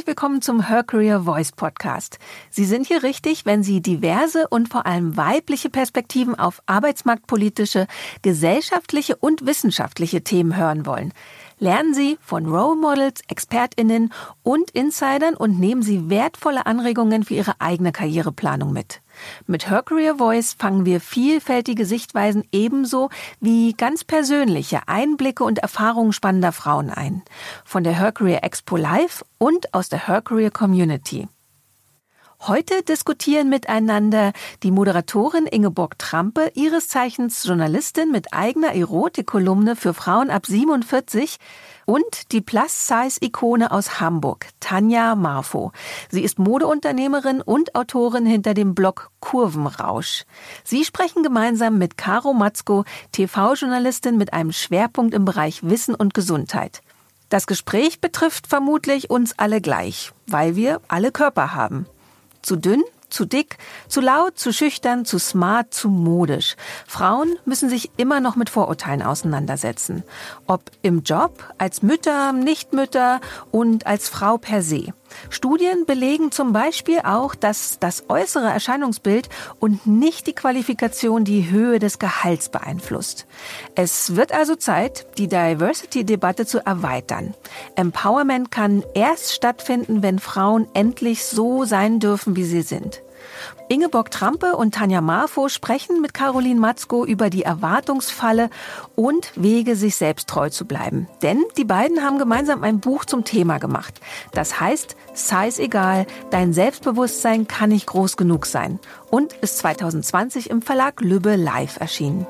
Herzlich willkommen zum Her Career Voice Podcast. Sie sind hier richtig, wenn Sie diverse und vor allem weibliche Perspektiven auf arbeitsmarktpolitische, gesellschaftliche und wissenschaftliche Themen hören wollen. Lernen Sie von Role Models, ExpertInnen und Insidern und nehmen Sie wertvolle Anregungen für Ihre eigene Karriereplanung mit. Mit Her Career Voice fangen wir vielfältige Sichtweisen ebenso wie ganz persönliche Einblicke und Erfahrungen spannender Frauen ein. Von der Her Career Expo Live und aus der Her Career Community. Heute diskutieren miteinander die Moderatorin Ingeborg Trampe, ihres Zeichens Journalistin mit eigener Erotikkolumne für Frauen ab 47 und die Plus-Size-Ikone aus Hamburg, Tanja Marfo. Sie ist Modeunternehmerin und Autorin hinter dem Blog Kurvenrausch. Sie sprechen gemeinsam mit Caro Matzko, TV-Journalistin mit einem Schwerpunkt im Bereich Wissen und Gesundheit. Das Gespräch betrifft vermutlich uns alle gleich, weil wir alle Körper haben. Zu dünn, zu dick, zu laut, zu schüchtern, zu smart, zu modisch. Frauen müssen sich immer noch mit Vorurteilen auseinandersetzen. Ob im Job, als Mütter, Nichtmütter und als Frau per se. Studien belegen zum Beispiel auch, dass das äußere Erscheinungsbild und nicht die Qualifikation die Höhe des Gehalts beeinflusst. Es wird also Zeit, die Diversity-Debatte zu erweitern. Empowerment kann erst stattfinden, wenn Frauen endlich so sein dürfen, wie sie sind. Ingeborg Trampe und Tanja Marfo sprechen mit Caroline Matzko über die Erwartungsfalle und Wege, sich selbst treu zu bleiben. Denn die beiden haben gemeinsam ein Buch zum Thema gemacht. Das heißt, Size egal, dein Selbstbewusstsein kann nicht groß genug sein und ist 2020 im Verlag Lübbe live erschienen.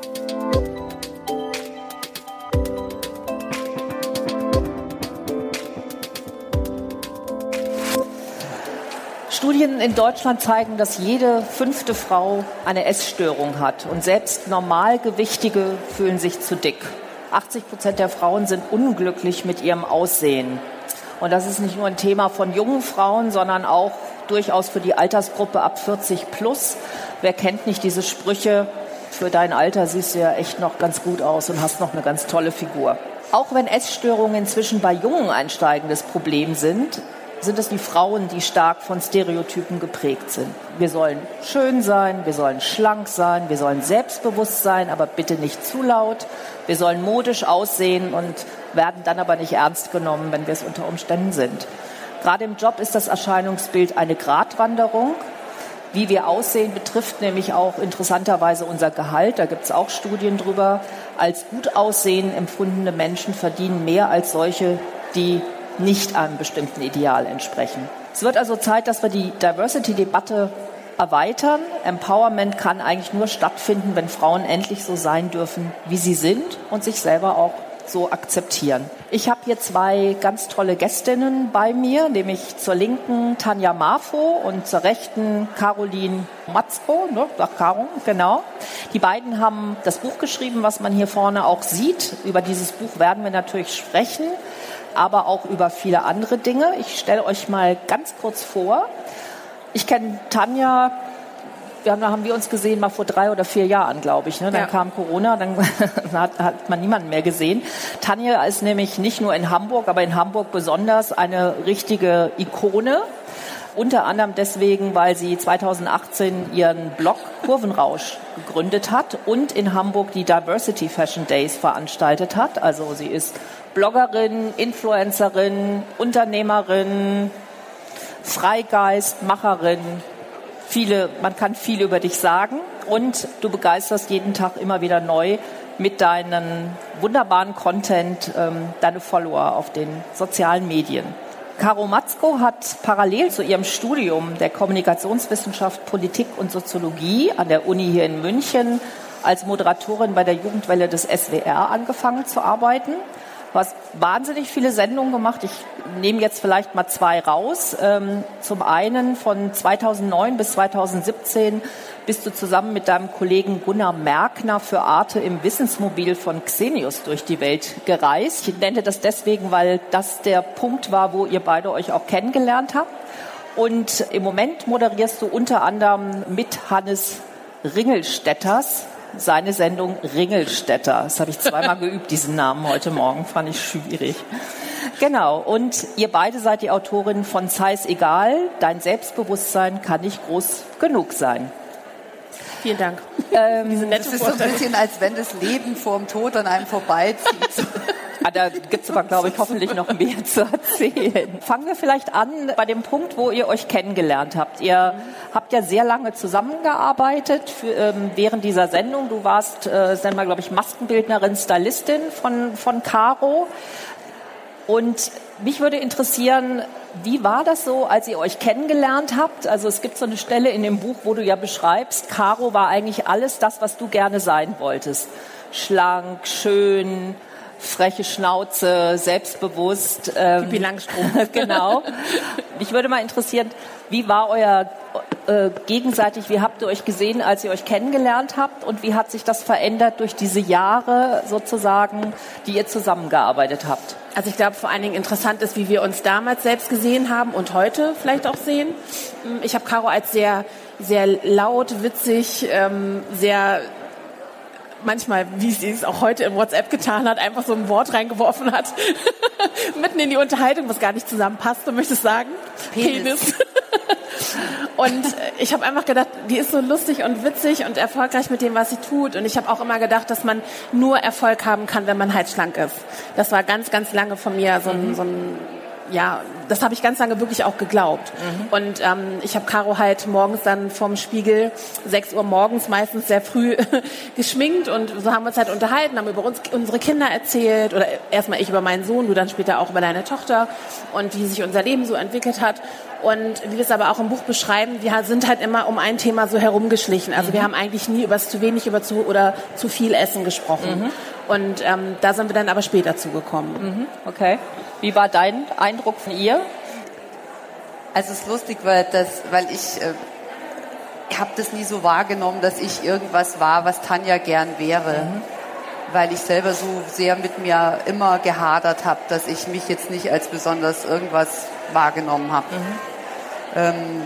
Studien in Deutschland zeigen, dass jede fünfte Frau eine Essstörung hat und selbst Normalgewichtige fühlen sich zu dick. 80 Prozent der Frauen sind unglücklich mit ihrem Aussehen. Und das ist nicht nur ein Thema von jungen Frauen, sondern auch durchaus für die Altersgruppe ab 40 plus. Wer kennt nicht diese Sprüche? Für dein Alter siehst du ja echt noch ganz gut aus und hast noch eine ganz tolle Figur. Auch wenn Essstörungen inzwischen bei Jungen ein steigendes Problem sind, sind es die Frauen, die stark von Stereotypen geprägt sind. Wir sollen schön sein, wir sollen schlank sein, wir sollen selbstbewusst sein, aber bitte nicht zu laut. Wir sollen modisch aussehen und werden dann aber nicht ernst genommen, wenn wir es unter Umständen sind. Gerade im Job ist das Erscheinungsbild eine Gratwanderung. Wie wir aussehen, betrifft nämlich auch interessanterweise unser Gehalt. Da gibt es auch Studien drüber. Als gut aussehen empfundene Menschen verdienen mehr als solche, die nicht einem bestimmten Ideal entsprechen. Es wird also Zeit, dass wir die Diversity-Debatte erweitern. Empowerment kann eigentlich nur stattfinden, wenn Frauen endlich so sein dürfen, wie sie sind und sich selber auch so akzeptieren. Ich habe hier zwei ganz tolle Gästinnen bei mir, nämlich zur linken Tanja Marfo und zur rechten Caroline Matzko, ne, sagt Caro, genau. Die beiden haben das Buch geschrieben, was man hier vorne auch sieht. Über dieses Buch werden wir natürlich sprechen aber auch über viele andere Dinge. Ich stelle euch mal ganz kurz vor. Ich kenne Tanja, wir haben, haben wir uns gesehen mal vor drei oder vier Jahren, glaube ich. Ne? Dann ja. kam Corona, dann hat, hat, man niemanden mehr gesehen. Tanja ist nämlich nicht nur in Hamburg, aber in Hamburg besonders eine richtige Ikone. Unter anderem deswegen, weil sie 2018 ihren Blog Kurvenrausch gegründet hat und in Hamburg die Diversity Fashion Days veranstaltet hat. Also sie ist Bloggerin, Influencerin, Unternehmerin, Freigeist, Macherin. Viele, man kann viel über dich sagen und du begeisterst jeden Tag immer wieder neu mit deinem wunderbaren Content ähm, deine Follower auf den sozialen Medien. Caro Matzko hat parallel zu ihrem Studium der Kommunikationswissenschaft, Politik und Soziologie an der Uni hier in München als Moderatorin bei der Jugendwelle des SWR angefangen zu arbeiten. Du hast wahnsinnig viele Sendungen gemacht. Ich nehme jetzt vielleicht mal zwei raus. Ähm, zum einen von 2009 bis 2017 bist du zusammen mit deinem Kollegen Gunnar Merkner für Arte im Wissensmobil von Xenius durch die Welt gereist. Ich nenne das deswegen, weil das der Punkt war, wo ihr beide euch auch kennengelernt habt. Und im Moment moderierst du unter anderem mit Hannes Ringelstetters seine Sendung Ringelstädter. Das habe ich zweimal geübt, diesen Namen heute Morgen, fand ich schwierig. Genau, und ihr beide seid die Autorin von Zeiss Egal, dein Selbstbewusstsein kann nicht groß genug sein. Vielen Dank. Ähm, das ist so ein bisschen, als wenn das Leben vor dem Tod an einem vorbeizieht. Ah, da gibt es aber, glaube ich, hoffentlich noch mehr zu erzählen. Fangen wir vielleicht an bei dem Punkt, wo ihr euch kennengelernt habt. Ihr habt ja sehr lange zusammengearbeitet für, ähm, während dieser Sendung. Du warst, äh, sagen wir, glaube ich, Maskenbildnerin, Stylistin von, von Caro. Und mich würde interessieren, wie war das so, als ihr euch kennengelernt habt? Also es gibt so eine Stelle in dem Buch, wo du ja beschreibst, Caro war eigentlich alles das, was du gerne sein wolltest. Schlank, schön, freche Schnauze, selbstbewusst. Ähm, Pippi Langstrumpf. genau. Mich würde mal interessieren, wie war euer äh, gegenseitig, wie habt ihr euch gesehen, als ihr euch kennengelernt habt und wie hat sich das verändert durch diese Jahre sozusagen, die ihr zusammengearbeitet habt? Also ich glaube, vor allen Dingen interessant ist, wie wir uns damals selbst gesehen haben und heute vielleicht auch sehen. Ich habe Caro als sehr, sehr laut, witzig, ähm, sehr manchmal, wie sie es auch heute im WhatsApp getan hat, einfach so ein Wort reingeworfen hat, mitten in die Unterhaltung, was gar nicht zusammenpasst, du möchtest sagen? Penis. Penis. und ich habe einfach gedacht, die ist so lustig und witzig und erfolgreich mit dem, was sie tut. Und ich habe auch immer gedacht, dass man nur Erfolg haben kann, wenn man halt schlank ist. Das war ganz, ganz lange von mir so ein, so ein ja, das habe ich ganz lange wirklich auch geglaubt. Mhm. Und ähm, ich habe Caro halt morgens dann vorm Spiegel, 6 Uhr morgens meistens sehr früh geschminkt und so haben wir uns halt unterhalten, haben über uns, unsere Kinder erzählt oder erstmal ich über meinen Sohn, du dann später auch über deine Tochter und wie sich unser Leben so entwickelt hat. Und wie wir es aber auch im Buch beschreiben, wir sind halt immer um ein Thema so herumgeschlichen. Also mhm. wir haben eigentlich nie über zu wenig über zu oder zu viel Essen gesprochen. Mhm. Und ähm, da sind wir dann aber später zugekommen. Mhm. Okay. Wie war dein Eindruck von ihr? Also es ist lustig, weil, das, weil ich äh, habe das nie so wahrgenommen, dass ich irgendwas war, was Tanja gern wäre. Mhm. Weil ich selber so sehr mit mir immer gehadert habe, dass ich mich jetzt nicht als besonders irgendwas wahrgenommen habe. Mhm. Ähm,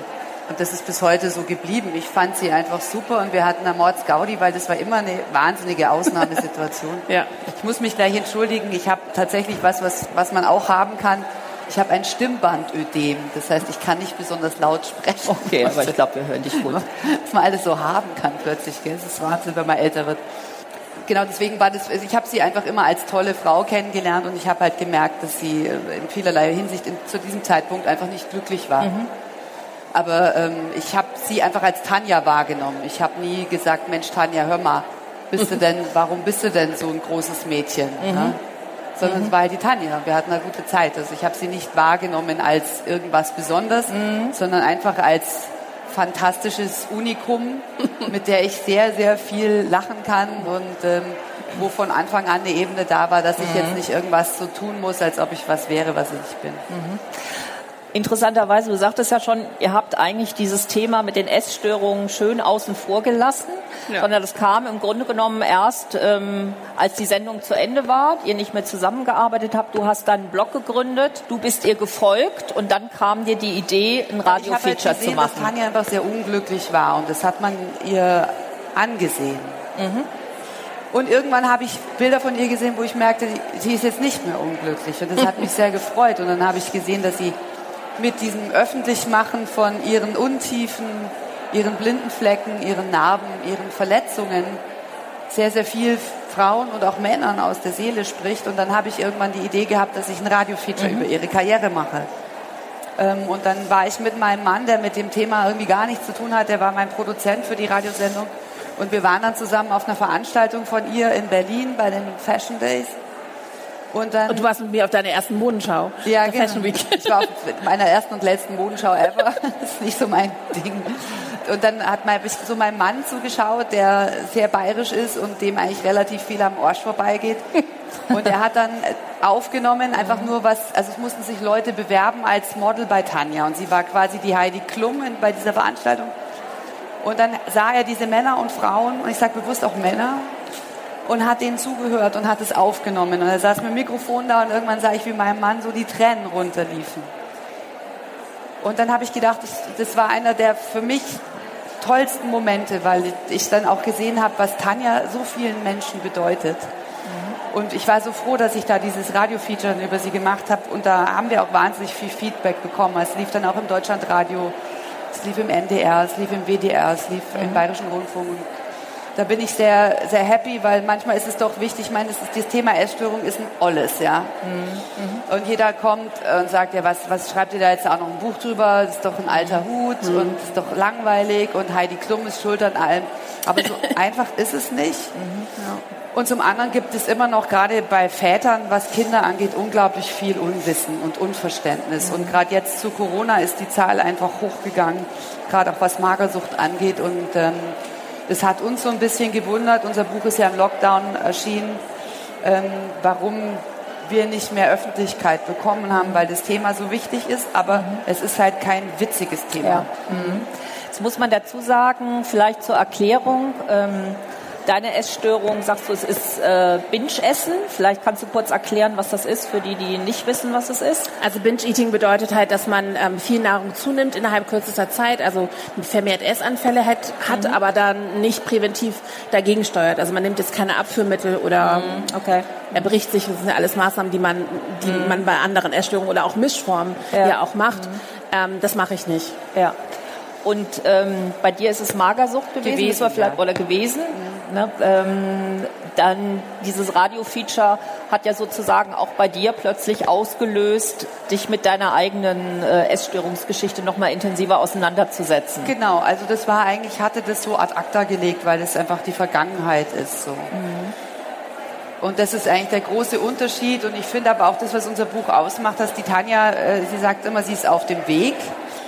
und das ist bis heute so geblieben. Ich fand sie einfach super und wir hatten eine Mordsgaudi, weil das war immer eine wahnsinnige Ausnahmesituation. ja. Ich muss mich gleich entschuldigen. Ich habe tatsächlich was, was, was man auch haben kann. Ich habe ein Stimmbandödem. Das heißt, ich kann nicht besonders laut sprechen. Okay, aber ich glaube, wir hören dich gut. Was man alles so haben kann plötzlich. Gell? Das ist Wahnsinn, wenn man älter wird. Genau, deswegen war das, also ich habe sie einfach immer als tolle Frau kennengelernt und ich habe halt gemerkt, dass sie in vielerlei Hinsicht in, zu diesem Zeitpunkt einfach nicht glücklich war. Mhm. Aber ähm, ich habe sie einfach als Tanja wahrgenommen. Ich habe nie gesagt, Mensch Tanja, hör mal, bist du denn, warum bist du denn so ein großes Mädchen? Mhm. Ne? Sondern mhm. es war halt die Tanja. Wir hatten eine gute Zeit. Also ich habe sie nicht wahrgenommen als irgendwas Besonderes, mhm. sondern einfach als fantastisches Unikum, mit der ich sehr, sehr viel lachen kann und ähm, wo von Anfang an eine Ebene da war, dass ich mhm. jetzt nicht irgendwas so tun muss, als ob ich was wäre, was ich nicht bin. Interessanterweise, du sagtest ja schon, ihr habt eigentlich dieses Thema mit den Essstörungen schön außen vor gelassen, ja. sondern das kam im Grunde genommen erst, ähm, als die Sendung zu Ende war, ihr nicht mehr zusammengearbeitet habt. Du hast dann einen Blog gegründet, du bist ihr gefolgt und dann kam dir die Idee, ein Radio-Feature halt zu machen. dass Tanja einfach sehr unglücklich war und das hat man ihr angesehen. Mhm. Und irgendwann habe ich Bilder von ihr gesehen, wo ich merkte, sie ist jetzt nicht mehr unglücklich. Und das hat mich sehr gefreut. Und dann habe ich gesehen, dass sie mit diesem Öffentlichmachen von ihren Untiefen, ihren blinden Flecken, ihren Narben, ihren Verletzungen sehr, sehr viel Frauen und auch Männern aus der Seele spricht. Und dann habe ich irgendwann die Idee gehabt, dass ich ein Radiofeature mhm. über ihre Karriere mache. Ähm, und dann war ich mit meinem Mann, der mit dem Thema irgendwie gar nichts zu tun hat, der war mein Produzent für die Radiosendung. Und wir waren dann zusammen auf einer Veranstaltung von ihr in Berlin bei den Fashion Days. Und, dann, und du warst mit mir auf deiner ersten Modenschau. Ja, genau. Fashion Week. Ich war auf meiner ersten und letzten Modenschau ever. Das ist nicht so mein Ding. Und dann hat mein, so mein Mann zugeschaut, der sehr bayerisch ist und dem eigentlich relativ viel am Arsch vorbeigeht. Und er hat dann aufgenommen, einfach nur was, also es mussten sich Leute bewerben als Model bei Tanja. Und sie war quasi die Heidi Klum bei dieser Veranstaltung. Und dann sah er diese Männer und Frauen, und ich sage bewusst auch Männer, und hat denen zugehört und hat es aufgenommen. Und er saß mit dem Mikrofon da und irgendwann sah ich, wie meinem Mann so die Tränen runterliefen. Und dann habe ich gedacht, ich, das war einer der für mich tollsten Momente, weil ich dann auch gesehen habe, was Tanja so vielen Menschen bedeutet. Mhm. Und ich war so froh, dass ich da dieses Radio-Feature über sie gemacht habe. Und da haben wir auch wahnsinnig viel Feedback bekommen. Es lief dann auch im Deutschlandradio, es lief im NDR, es lief im WDR, es lief mhm. im Bayerischen Rundfunk. Da bin ich sehr, sehr happy, weil manchmal ist es doch wichtig, ich meine, das, ist, das Thema Essstörung ist ein Olles, ja. Mhm. Und jeder kommt und sagt, ja, was, was schreibt ihr da jetzt auch noch ein Buch drüber? Das ist doch ein alter Hut mhm. und ist doch langweilig und Heidi Klum ist schuld an allem. Aber so einfach ist es nicht. Mhm. Ja. Und zum anderen gibt es immer noch gerade bei Vätern, was Kinder angeht, unglaublich viel Unwissen und Unverständnis. Und gerade jetzt zu Corona ist die Zahl einfach hochgegangen, gerade auch was Magersucht angeht. Und ähm, das hat uns so ein bisschen gewundert. Unser Buch ist ja im Lockdown erschienen, ähm, warum wir nicht mehr Öffentlichkeit bekommen haben, weil das Thema so wichtig ist. Aber mhm. es ist halt kein witziges Thema. Ja. Mhm. Jetzt muss man dazu sagen, vielleicht zur Erklärung. Ähm, Deine Essstörung, sagst du, es ist äh, Binge-Essen. Vielleicht kannst du kurz erklären, was das ist, für die, die nicht wissen, was es ist. Also Binge-Eating bedeutet halt, dass man ähm, viel Nahrung zunimmt innerhalb kürzester Zeit, also vermehrt Essanfälle hat, hat mhm. aber dann nicht präventiv dagegen steuert. Also man nimmt jetzt keine Abführmittel oder mhm. okay. er bricht sich. Das sind ja alles Maßnahmen, die man, die mhm. man bei anderen Essstörungen oder auch Mischformen ja, ja auch macht. Mhm. Ähm, das mache ich nicht. Ja. Und ähm, bei dir ist es Magersucht gewesen, gewesen vielleicht, ja. oder gewesen. Ne? Ähm, dann dieses Radio-Feature hat ja sozusagen auch bei dir plötzlich ausgelöst, dich mit deiner eigenen äh, Essstörungsgeschichte noch mal intensiver auseinanderzusetzen. Genau, also das war eigentlich, hatte das so ad acta gelegt, weil es einfach die Vergangenheit ist so. Mhm. Und das ist eigentlich der große Unterschied. Und ich finde aber auch das, was unser Buch ausmacht, dass die Tanja, äh, sie sagt immer, sie ist auf dem Weg.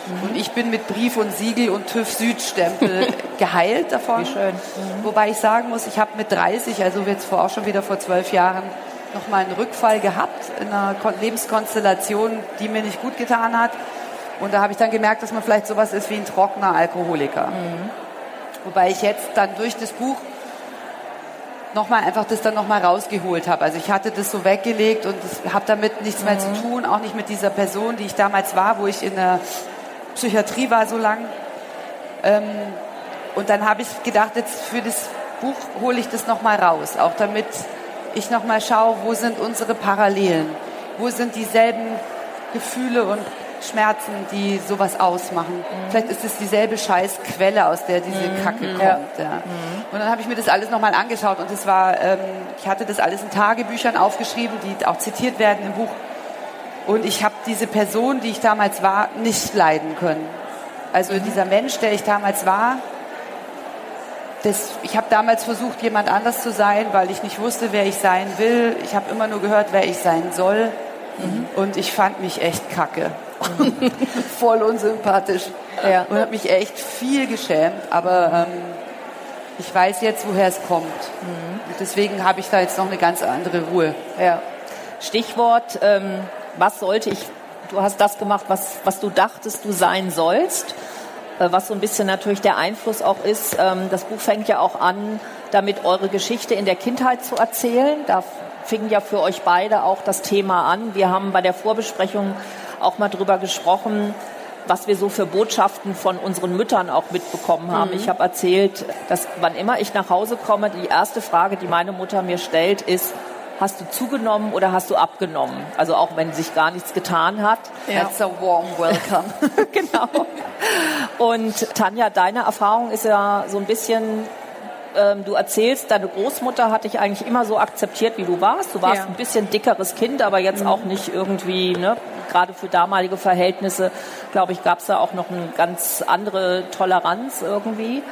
Mhm. Und ich bin mit Brief und Siegel und TÜV Südstempel geheilt davon. Wie schön. Mhm. Wobei ich sagen muss, ich habe mit 30, also jetzt vor auch schon wieder vor zwölf Jahren, nochmal einen Rückfall gehabt in einer Lebenskonstellation, die mir nicht gut getan hat. Und da habe ich dann gemerkt, dass man vielleicht sowas ist wie ein trockener Alkoholiker. Mhm. Wobei ich jetzt dann durch das Buch nochmal einfach das dann nochmal rausgeholt habe. Also ich hatte das so weggelegt und habe damit nichts mhm. mehr zu mhm. tun, auch nicht mit dieser Person, die ich damals war, wo ich in der Psychiatrie war so lang. Ähm, und dann habe ich gedacht, jetzt für das Buch hole ich das nochmal raus, auch damit ich nochmal schaue, wo sind unsere Parallelen, wo sind dieselben Gefühle und Schmerzen, die sowas ausmachen. Mhm. Vielleicht ist es dieselbe Scheißquelle, aus der diese mhm. Kacke kommt. Ja. Ja. Mhm. Und dann habe ich mir das alles nochmal angeschaut und es war, ähm, ich hatte das alles in Tagebüchern aufgeschrieben, die auch zitiert werden im Buch. Und ich habe diese Person, die ich damals war, nicht leiden können. Also mhm. dieser Mensch, der ich damals war, das, ich habe damals versucht, jemand anders zu sein, weil ich nicht wusste, wer ich sein will. Ich habe immer nur gehört, wer ich sein soll. Mhm. Und ich fand mich echt kacke. Mhm. Voll unsympathisch. Ja. Und habe mich echt viel geschämt. Aber ähm, ich weiß jetzt, woher es kommt. Mhm. Und deswegen habe ich da jetzt noch eine ganz andere Ruhe. Ja. Stichwort ähm, was sollte ich, du hast das gemacht, was, was du dachtest, du sein sollst, äh, was so ein bisschen natürlich der Einfluss auch ist. Ähm, das Buch fängt ja auch an, damit eure Geschichte in der Kindheit zu erzählen. Da fing ja für euch beide auch das Thema an. Wir haben bei der Vorbesprechung auch mal drüber gesprochen, was wir so für Botschaften von unseren Müttern auch mitbekommen haben. Mhm. Ich habe erzählt, dass wann immer ich nach Hause komme, die erste Frage, die meine Mutter mir stellt, ist, hast du zugenommen oder hast du abgenommen? Also auch wenn sich gar nichts getan hat. Ja. That's a warm welcome. genau. Und Tanja, deine Erfahrung ist ja so ein bisschen ähm, du erzählst, deine Großmutter hat dich eigentlich immer so akzeptiert, wie du warst. Du warst ja. ein bisschen dickeres Kind, aber jetzt mhm. auch nicht irgendwie, ne, gerade für damalige Verhältnisse, glaube ich, gab es da auch noch eine ganz andere Toleranz irgendwie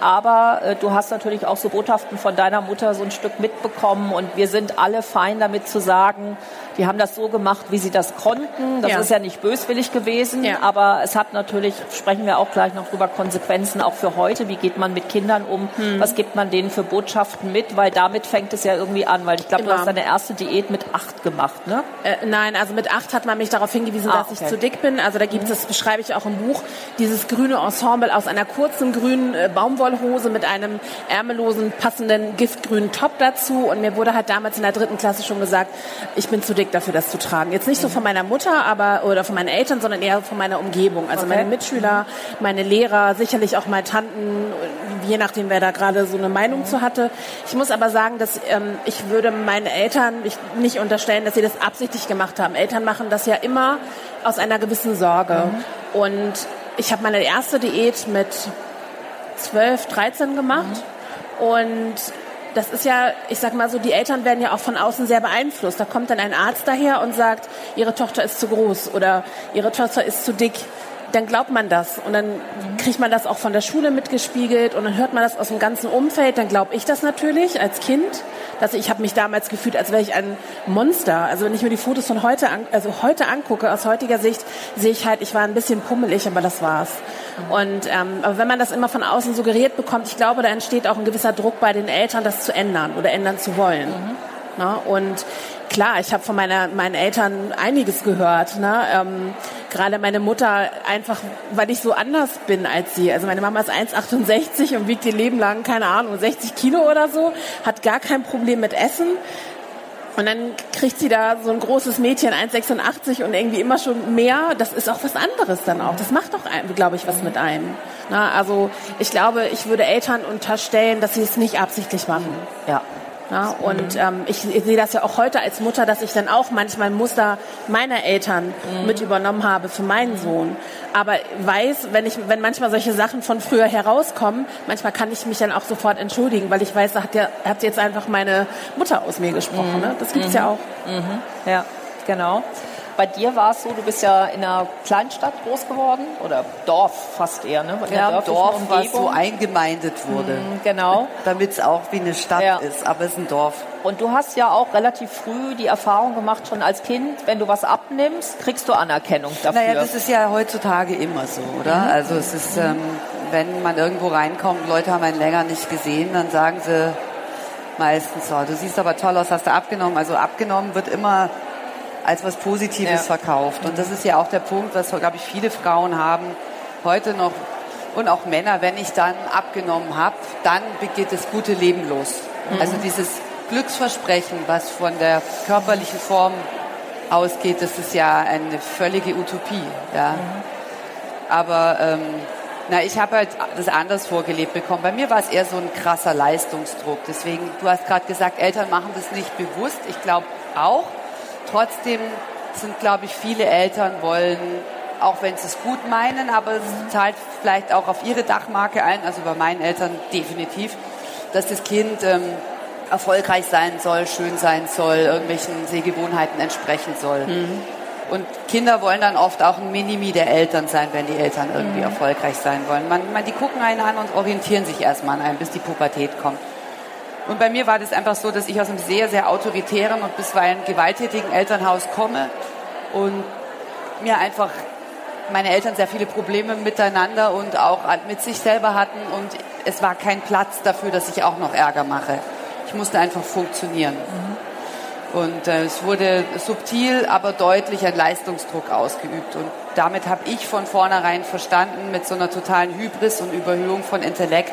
aber äh, du hast natürlich auch so Botschaften von deiner Mutter so ein Stück mitbekommen und wir sind alle fein damit zu sagen, die haben das so gemacht, wie sie das konnten. Das ja. ist ja nicht böswillig gewesen, ja. aber es hat natürlich, sprechen wir auch gleich noch drüber, Konsequenzen auch für heute. Wie geht man mit Kindern um? Hm. Was gibt man denen für Botschaften mit? Weil damit fängt es ja irgendwie an, weil ich glaube, genau. du hast deine erste Diät mit acht gemacht, ne? Äh, nein, also mit acht hat man mich darauf hingewiesen, ah, dass okay. ich zu dick bin. Also da gibt es, das beschreibe ich auch im Buch, dieses grüne Ensemble aus einer kurzen grünen äh, Baumwollhose mit einem ärmellosen, passenden giftgrünen Top dazu. Und mir wurde halt damals in der dritten Klasse schon gesagt, ich bin zu dick dafür, das zu tragen. Jetzt nicht so von meiner Mutter, aber oder von meinen Eltern, sondern eher von meiner Umgebung. Also okay. meine Mitschüler, meine Lehrer, sicherlich auch meine Tanten, je nachdem, wer da gerade so eine Meinung mhm. zu hatte. Ich muss aber sagen, dass ähm, ich würde meinen Eltern nicht unterstellen, dass sie das absichtlich gemacht haben. Eltern machen das ja immer aus einer gewissen Sorge. Mhm. Und ich habe meine erste Diät mit 12, 13 gemacht. Mhm. Und das ist ja, ich sag mal so, die Eltern werden ja auch von außen sehr beeinflusst. Da kommt dann ein Arzt daher und sagt, ihre Tochter ist zu groß oder ihre Tochter ist zu dick dann glaubt man das und dann kriegt man das auch von der Schule mitgespiegelt und dann hört man das aus dem ganzen Umfeld. Dann glaube ich das natürlich als Kind, dass ich habe mich damals gefühlt, als wäre ich ein Monster. Also wenn ich mir die Fotos von heute, an, also heute angucke, aus heutiger Sicht sehe ich halt, ich war ein bisschen pummelig, aber das war's. Und ähm, aber wenn man das immer von außen suggeriert bekommt, ich glaube, da entsteht auch ein gewisser Druck bei den Eltern, das zu ändern oder ändern zu wollen. Mhm. Na, und klar, ich habe von meiner, meinen Eltern einiges gehört. Ne? Ähm, Gerade meine Mutter einfach, weil ich so anders bin als sie. Also meine Mama ist 1,68 und wiegt ihr Leben lang, keine Ahnung, 60 Kilo oder so, hat gar kein Problem mit Essen. Und dann kriegt sie da so ein großes Mädchen, 1,86 und irgendwie immer schon mehr. Das ist auch was anderes dann auch. Das macht doch, glaube ich, was mit einem. Na, also ich glaube, ich würde Eltern unterstellen, dass sie es nicht absichtlich machen. Ja. Ja, und ähm, ich, ich sehe das ja auch heute als Mutter, dass ich dann auch manchmal Muster meiner Eltern mhm. mit übernommen habe für meinen Sohn. Aber weiß, wenn ich, wenn manchmal solche Sachen von früher herauskommen, manchmal kann ich mich dann auch sofort entschuldigen, weil ich weiß, da hat, ja, hat jetzt einfach meine Mutter aus mir gesprochen. Mhm. Ne? Das gibt's mhm. ja auch. Mhm. Ja, genau. Bei dir war es so, du bist ja in einer Kleinstadt groß geworden oder Dorf fast eher, ne? In ja, Dorf, Umgebung. was so eingemeindet wurde. Mhm, genau. Damit es auch wie eine Stadt ja. ist, aber es ist ein Dorf. Und du hast ja auch relativ früh die Erfahrung gemacht, schon als Kind, wenn du was abnimmst, kriegst du Anerkennung dafür. Naja, das ist ja heutzutage immer so, oder? Mhm. Also es ist, ähm, wenn man irgendwo reinkommt, Leute haben einen länger nicht gesehen, dann sagen sie meistens so, du siehst aber toll aus, hast du abgenommen. Also abgenommen wird immer als was Positives ja. verkauft. Und das ist ja auch der Punkt, was, glaube ich, viele Frauen haben heute noch und auch Männer, wenn ich dann abgenommen habe, dann begeht das gute Leben los. Mhm. Also dieses Glücksversprechen, was von der körperlichen Form ausgeht, das ist ja eine völlige Utopie. Ja. Mhm. Aber ähm, na, ich habe halt das anders vorgelebt bekommen. Bei mir war es eher so ein krasser Leistungsdruck. Deswegen, du hast gerade gesagt, Eltern machen das nicht bewusst. Ich glaube auch, Trotzdem sind, glaube ich, viele Eltern wollen, auch wenn sie es gut meinen, aber es zahlt vielleicht auch auf ihre Dachmarke ein, also bei meinen Eltern definitiv, dass das Kind ähm, erfolgreich sein soll, schön sein soll, irgendwelchen Sehgewohnheiten entsprechen soll. Mhm. Und Kinder wollen dann oft auch ein Minimi der Eltern sein, wenn die Eltern irgendwie mhm. erfolgreich sein wollen. Man, man, die gucken einen an und orientieren sich erstmal an einem, bis die Pubertät kommt. Und bei mir war das einfach so, dass ich aus einem sehr, sehr autoritären und bisweilen gewalttätigen Elternhaus komme und mir einfach meine Eltern sehr viele Probleme miteinander und auch mit sich selber hatten und es war kein Platz dafür, dass ich auch noch Ärger mache. Ich musste einfach funktionieren. Mhm. Und äh, es wurde subtil, aber deutlich ein Leistungsdruck ausgeübt. Und damit habe ich von vornherein verstanden, mit so einer totalen Hybris und Überhöhung von Intellekt,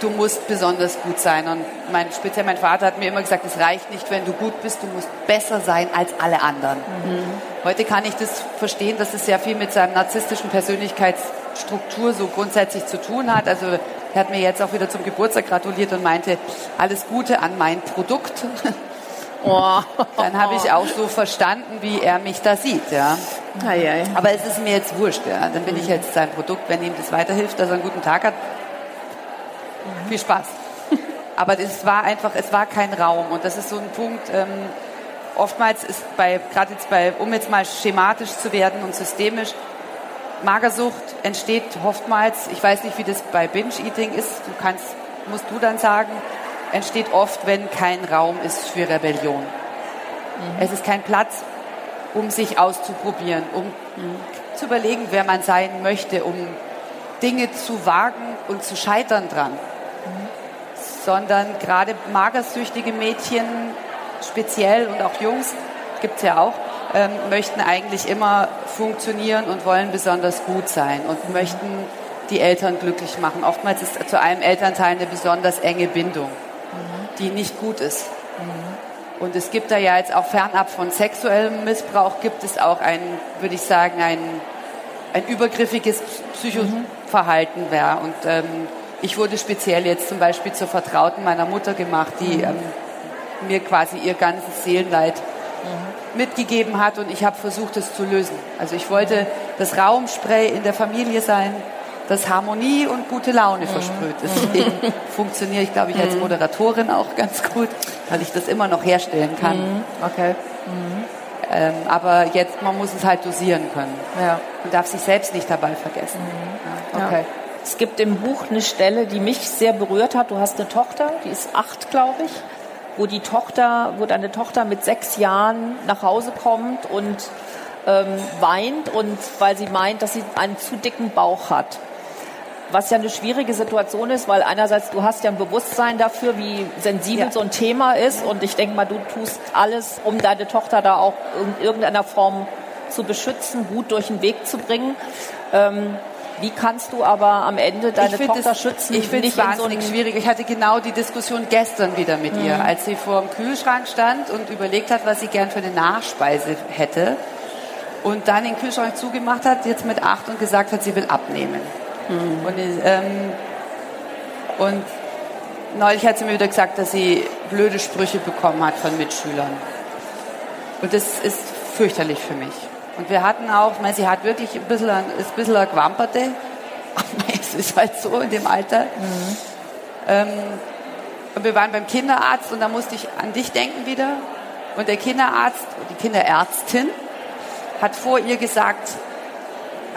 du musst besonders gut sein. Und mein, speziell mein Vater hat mir immer gesagt, es reicht nicht, wenn du gut bist, du musst besser sein als alle anderen. Mhm. Heute kann ich das verstehen, dass es sehr viel mit seiner narzisstischen Persönlichkeitsstruktur so grundsätzlich zu tun hat. Also er hat mir jetzt auch wieder zum Geburtstag gratuliert und meinte, alles Gute an mein Produkt. Oh. Dann habe ich auch so verstanden, wie er mich da sieht. Ja. Aber es ist mir jetzt wurscht. Ja. Dann bin ich jetzt sein Produkt, wenn ihm das weiterhilft, dass er einen guten Tag hat, viel Spaß. Aber es war einfach, es war kein Raum. Und das ist so ein Punkt, ähm, oftmals ist bei, gerade jetzt bei, um jetzt mal schematisch zu werden und systemisch, Magersucht entsteht oftmals, ich weiß nicht, wie das bei Binge-Eating ist, du kannst, musst du dann sagen, entsteht oft, wenn kein Raum ist für Rebellion. Mhm. Es ist kein Platz, um sich auszuprobieren, um mhm. zu überlegen, wer man sein möchte, um Dinge zu wagen und zu scheitern dran sondern gerade magersüchtige Mädchen speziell und auch Jungs, gibt es ja auch, ähm, möchten eigentlich immer funktionieren und wollen besonders gut sein und möchten die Eltern glücklich machen. Oftmals ist zu einem Elternteil eine besonders enge Bindung, die nicht gut ist. Und es gibt da ja jetzt auch fernab von sexuellem Missbrauch, gibt es auch ein, würde ich sagen, ein, ein übergriffiges Psychoverhalten wäre. Und ähm, ich wurde speziell jetzt zum Beispiel zur Vertrauten meiner Mutter gemacht, die ähm, mir quasi ihr ganzes Seelenleid mitgegeben hat und ich habe versucht, es zu lösen. Also ich wollte das Raumspray in der Familie sein, das Harmonie und gute Laune versprüht. Deswegen funktioniere ich, glaube ich, als Moderatorin auch ganz gut, weil ich das immer noch herstellen kann. Okay. Ähm, aber jetzt, man muss es halt dosieren können. Ja. Man darf sich selbst nicht dabei vergessen. Ja. Okay. Es gibt im Buch eine Stelle, die mich sehr berührt hat. Du hast eine Tochter, die ist acht, glaube ich, wo die Tochter, wo deine Tochter mit sechs Jahren nach Hause kommt und ähm, weint und weil sie meint, dass sie einen zu dicken Bauch hat. Was ja eine schwierige Situation ist, weil einerseits du hast ja ein Bewusstsein dafür, wie sensibel Ja. so ein Thema ist und ich denke mal, du tust alles, um deine Tochter da auch in irgendeiner Form zu beschützen, gut durch den Weg zu bringen. Ähm, wie kannst du aber am Ende deine Tochter es- schützen? Ich finde es so wahnsinnig einen- schwierig. Ich hatte genau die Diskussion gestern wieder mit ihr, als sie vor dem Kühlschrank stand und überlegt hat, was sie gern für eine Nachspeise hätte. Und dann den Kühlschrank zugemacht hat, jetzt mit acht und gesagt hat, sie will abnehmen. Und, ähm, und neulich hat sie mir wieder gesagt, dass sie blöde Sprüche bekommen hat von Mitschülern. Und das ist fürchterlich für mich. Und wir hatten auch, ich meine, sie hat wirklich ein bisschen, ist ein bisschen Gewamperte. Aber es ist halt so in dem Alter. Ähm, und wir waren beim Kinderarzt und da musste ich an dich denken wieder. Und der Kinderarzt, die Kinderärztin, hat vor ihr gesagt,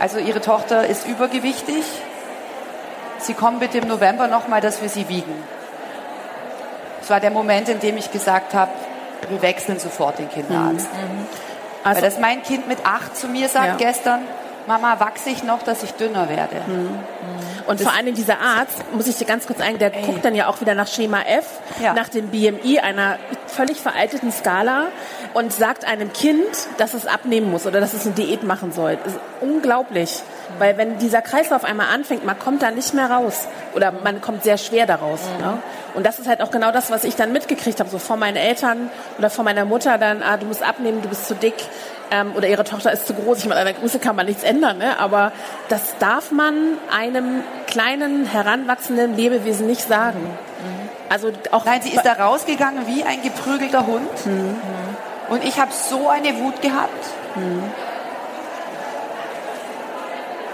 also ihre Tochter ist übergewichtig. Sie kommen bitte im November nochmal, dass wir sie wiegen. Es war der Moment, in dem ich gesagt habe, wir wechseln sofort den Kinderarzt. Also, Weil das mein Kind mit acht zu mir sagt Ja. gestern, Mama, wachse ich noch, dass ich dünner werde. Und vor allem dieser Arzt, muss ich dir ganz kurz sagen, der guckt dann ja auch wieder nach Schema F, Ja. nach dem BMI, einer völlig veralteten Skala und sagt einem Kind, dass es abnehmen muss oder dass es eine Diät machen soll. Das ist unglaublich. Weil wenn dieser Kreislauf einmal anfängt, man kommt da nicht mehr raus. Oder man kommt sehr schwer daraus. Ne? Und das ist halt auch genau das, was ich dann mitgekriegt habe, so von meinen Eltern oder von meiner Mutter dann, ah, du musst abnehmen, du bist zu dick ähm, oder ihre Tochter ist zu groß. Ich meine, an der Größe kann man nichts ändern, ne? aber das darf man einem kleinen, heranwachsenden Lebewesen nicht sagen. Also auch Nein, sie ist da rausgegangen wie ein geprügelter Hund. Und ich habe so eine Wut gehabt.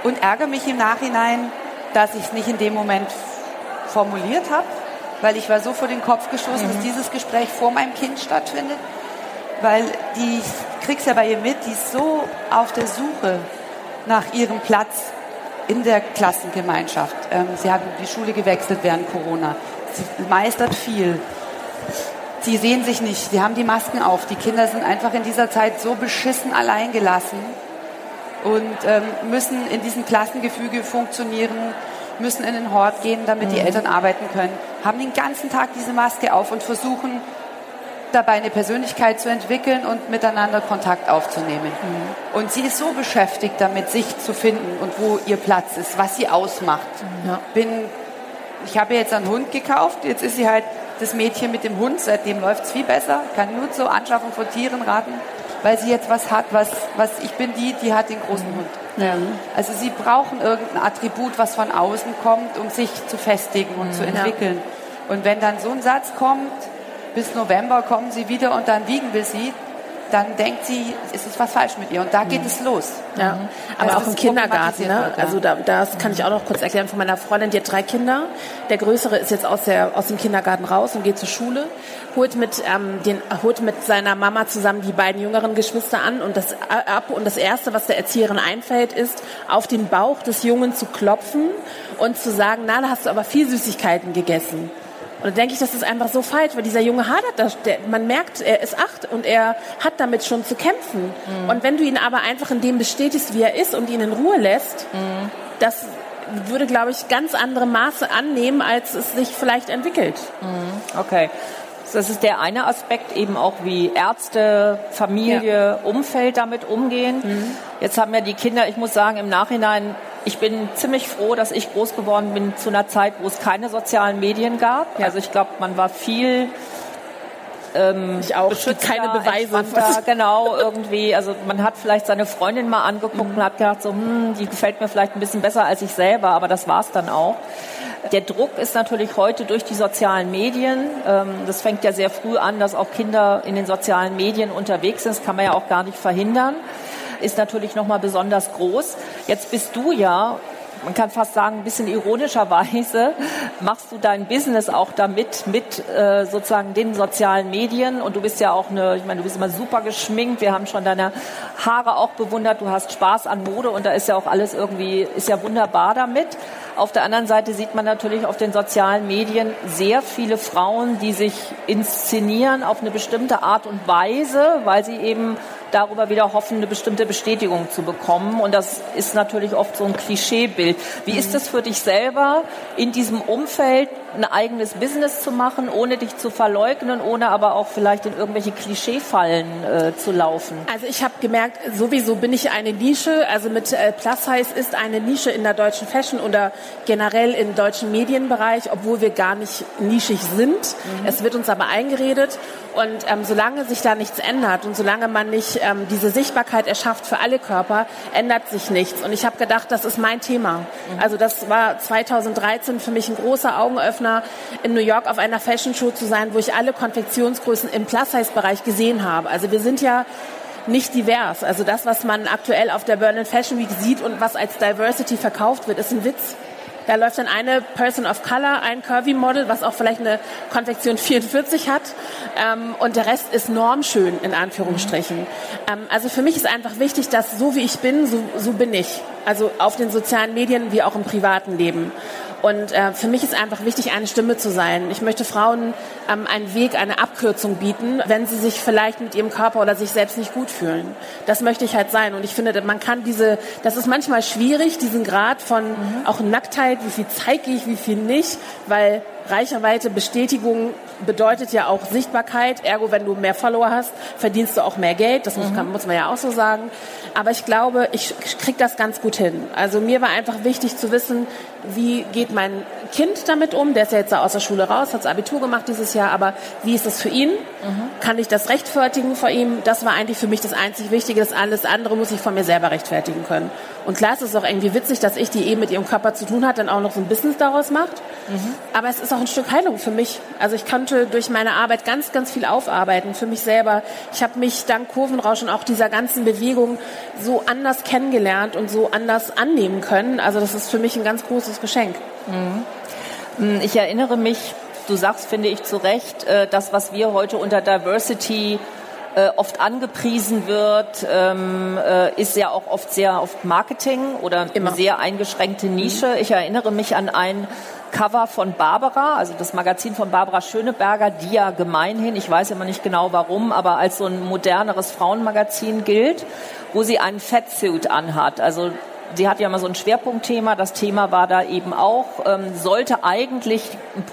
Und ärgere mich im Nachhinein, dass ich es nicht in dem Moment formuliert habe, weil ich war so vor den Kopf gestoßen, dass dieses Gespräch vor meinem Kind stattfindet. Weil die, ich krieg's ja bei ihr mit, die ist so auf der Suche nach ihrem Platz in der Klassengemeinschaft. Ähm, sie hat die Schule gewechselt während Corona. Sie meistert viel. Sie sehen sich nicht, sie haben die Masken auf. Die Kinder sind einfach in dieser Zeit so beschissen allein gelassen und ähm, müssen in diesem Klassengefüge funktionieren, müssen in den Hort gehen, damit die Eltern arbeiten können, haben den ganzen Tag diese Maske auf und versuchen dabei eine Persönlichkeit zu entwickeln und miteinander Kontakt aufzunehmen. Und sie ist so beschäftigt damit, sich zu finden und wo ihr Platz ist, was sie ausmacht. Bin, ich habe jetzt einen Hund gekauft, jetzt ist sie halt das Mädchen mit dem Hund, seitdem läuft es viel besser, kann nur zur Anschaffung von Tieren raten, weil sie jetzt was hat, was, was ich bin die, die hat den großen Hund. Also sie brauchen irgendein Attribut, was von außen kommt, um sich zu festigen und zu entwickeln. Und wenn dann so ein Satz kommt, bis November kommen sie wieder und dann wiegen wir sie, dann denkt sie, es ist was falsch mit ihr. Und da geht es los. Ja, aber Also auch im Kindergarten. Ne? Also da, das kann ich auch noch kurz erklären von meiner Freundin, die hat drei Kinder. Der Größere ist jetzt aus, der, aus dem Kindergarten raus und geht zur Schule, holt mit, ähm, den, holt mit seiner Mama zusammen die beiden jüngeren Geschwister an und das äh, ab. Und das Erste, was der Erzieherin einfällt, ist, auf den Bauch des Jungen zu klopfen und zu sagen, na, da hast du aber viel Süßigkeiten gegessen. Und dann denke ich, das ist einfach so falsch, weil dieser Junge hadert das. Der, man merkt, er ist acht und er hat damit schon zu kämpfen. Und wenn du ihn aber einfach in dem bestätigst, wie er ist und ihn in Ruhe lässt, das würde, glaube ich, ganz andere Maße annehmen, als es sich vielleicht entwickelt. Okay. Das ist der eine Aspekt, eben auch wie Ärzte, Familie, Umfeld damit umgehen. Jetzt haben ja die Kinder, ich muss sagen, im Nachhinein ich bin ziemlich froh, dass ich groß geworden bin zu einer Zeit, wo es keine sozialen Medien gab. Ja. Also ich glaube, man war viel ähm, ich auch. Keine Beweise. Genau, irgendwie. Also man hat vielleicht seine Freundin mal angeguckt mhm. und hat gedacht, so, hm, die gefällt mir vielleicht ein bisschen besser als ich selber, aber das war es dann auch. Der Druck ist natürlich heute durch die sozialen Medien. Ähm, das fängt ja sehr früh an, dass auch Kinder in den sozialen Medien unterwegs sind. Das kann man ja auch gar nicht verhindern. Ist natürlich noch mal besonders groß. Jetzt bist du ja man kann fast sagen, ein bisschen ironischerweise machst du dein Business auch damit, mit äh, sozusagen den sozialen Medien. Und du bist ja auch eine, ich meine, du bist immer super geschminkt. Wir haben schon deine Haare auch bewundert. Du hast Spaß an Mode und da ist ja auch alles irgendwie, ist ja wunderbar damit. Auf der anderen Seite sieht man natürlich auf den sozialen Medien sehr viele Frauen, die sich inszenieren auf eine bestimmte Art und Weise, weil sie eben darüber wieder hoffen, eine bestimmte Bestätigung zu bekommen. Und das ist natürlich oft so ein Klischeebild. Wie ist es für dich selber, in diesem Umfeld ein eigenes Business zu machen, ohne dich zu verleugnen, ohne aber auch vielleicht in irgendwelche Klischeefallen äh, zu laufen? Also ich habe gemerkt, sowieso bin ich eine Nische. Also mit äh, Plus Size ist eine Nische in der deutschen Fashion oder generell im deutschen Medienbereich, obwohl wir gar nicht nischig sind. Mhm. Es wird uns aber eingeredet. Und ähm, solange sich da nichts ändert und solange man nicht ähm, diese Sichtbarkeit erschafft für alle Körper, ändert sich nichts. Und ich habe gedacht, das ist mein Thema. Mhm. Also das war 2013 für mich ein großer Augenöffner, in New York auf einer Fashion Show zu sein, wo ich alle Konfektionsgrößen im Plus-Size-Bereich gesehen habe. Also wir sind ja nicht divers. Also das, was man aktuell auf der Berlin Fashion Week sieht und was als Diversity verkauft wird, ist ein Witz. Da läuft dann eine Person of Color, ein Curvy-Model, was auch vielleicht eine Konfektion 44 hat. Ähm, und der Rest ist normschön, in Anführungsstrichen. Ähm, also für mich ist einfach wichtig, dass so wie ich bin, so, so bin ich. Also auf den sozialen Medien wie auch im privaten Leben. Und äh, für mich ist einfach wichtig, eine Stimme zu sein. Ich möchte Frauen ähm, einen Weg, eine Abkürzung bieten, wenn sie sich vielleicht mit ihrem Körper oder sich selbst nicht gut fühlen. Das möchte ich halt sein. Und ich finde, man kann diese, das ist manchmal schwierig, diesen Grad von mhm. auch Nacktheit, wie viel zeige ich, wie viel nicht, weil Reichweite, Bestätigung bedeutet ja auch Sichtbarkeit. Ergo, wenn du mehr Follower hast, verdienst du auch mehr Geld. Das muss, kann, muss man ja auch so sagen. Aber ich glaube, ich kriege das ganz gut hin. Also mir war einfach wichtig zu wissen, wie geht mein Kind damit um? Der ist ja jetzt aus der Schule raus, hat das Abitur gemacht dieses Jahr, aber wie ist es für ihn? Mhm. Kann ich das rechtfertigen vor ihm? Das war eigentlich für mich das einzig Wichtige. Das alles andere muss ich von mir selber rechtfertigen können. Und klar ist es auch irgendwie witzig, dass ich, die eben mit ihrem Körper zu tun hat, dann auch noch so ein Business daraus macht. Mhm. Aber es ist auch ein Stück Heilung für mich. Also ich konnte durch meine Arbeit ganz, ganz viel aufarbeiten für mich selber. Ich habe mich dank Kurvenrausch und auch dieser ganzen Bewegung so anders kennengelernt und so anders annehmen können. Also das ist für mich ein ganz großes Geschenk. Mhm. Hm, ich erinnere mich, du sagst, finde ich zu Recht, äh, das, was wir heute unter Diversity äh, oft angepriesen wird, ähm, äh, ist ja auch oft sehr oft Marketing oder Immer. eine sehr eingeschränkte Nische. Ich erinnere mich an ein Cover von Barbara, also das Magazin von Barbara Schöneberger, die ja gemeinhin, ich weiß immer nicht genau warum, aber als so ein moderneres Frauenmagazin gilt, wo sie einen Fettsuit anhat. Also sie hat ja mal so ein Schwerpunktthema. Das Thema war da eben auch, ähm, sollte eigentlich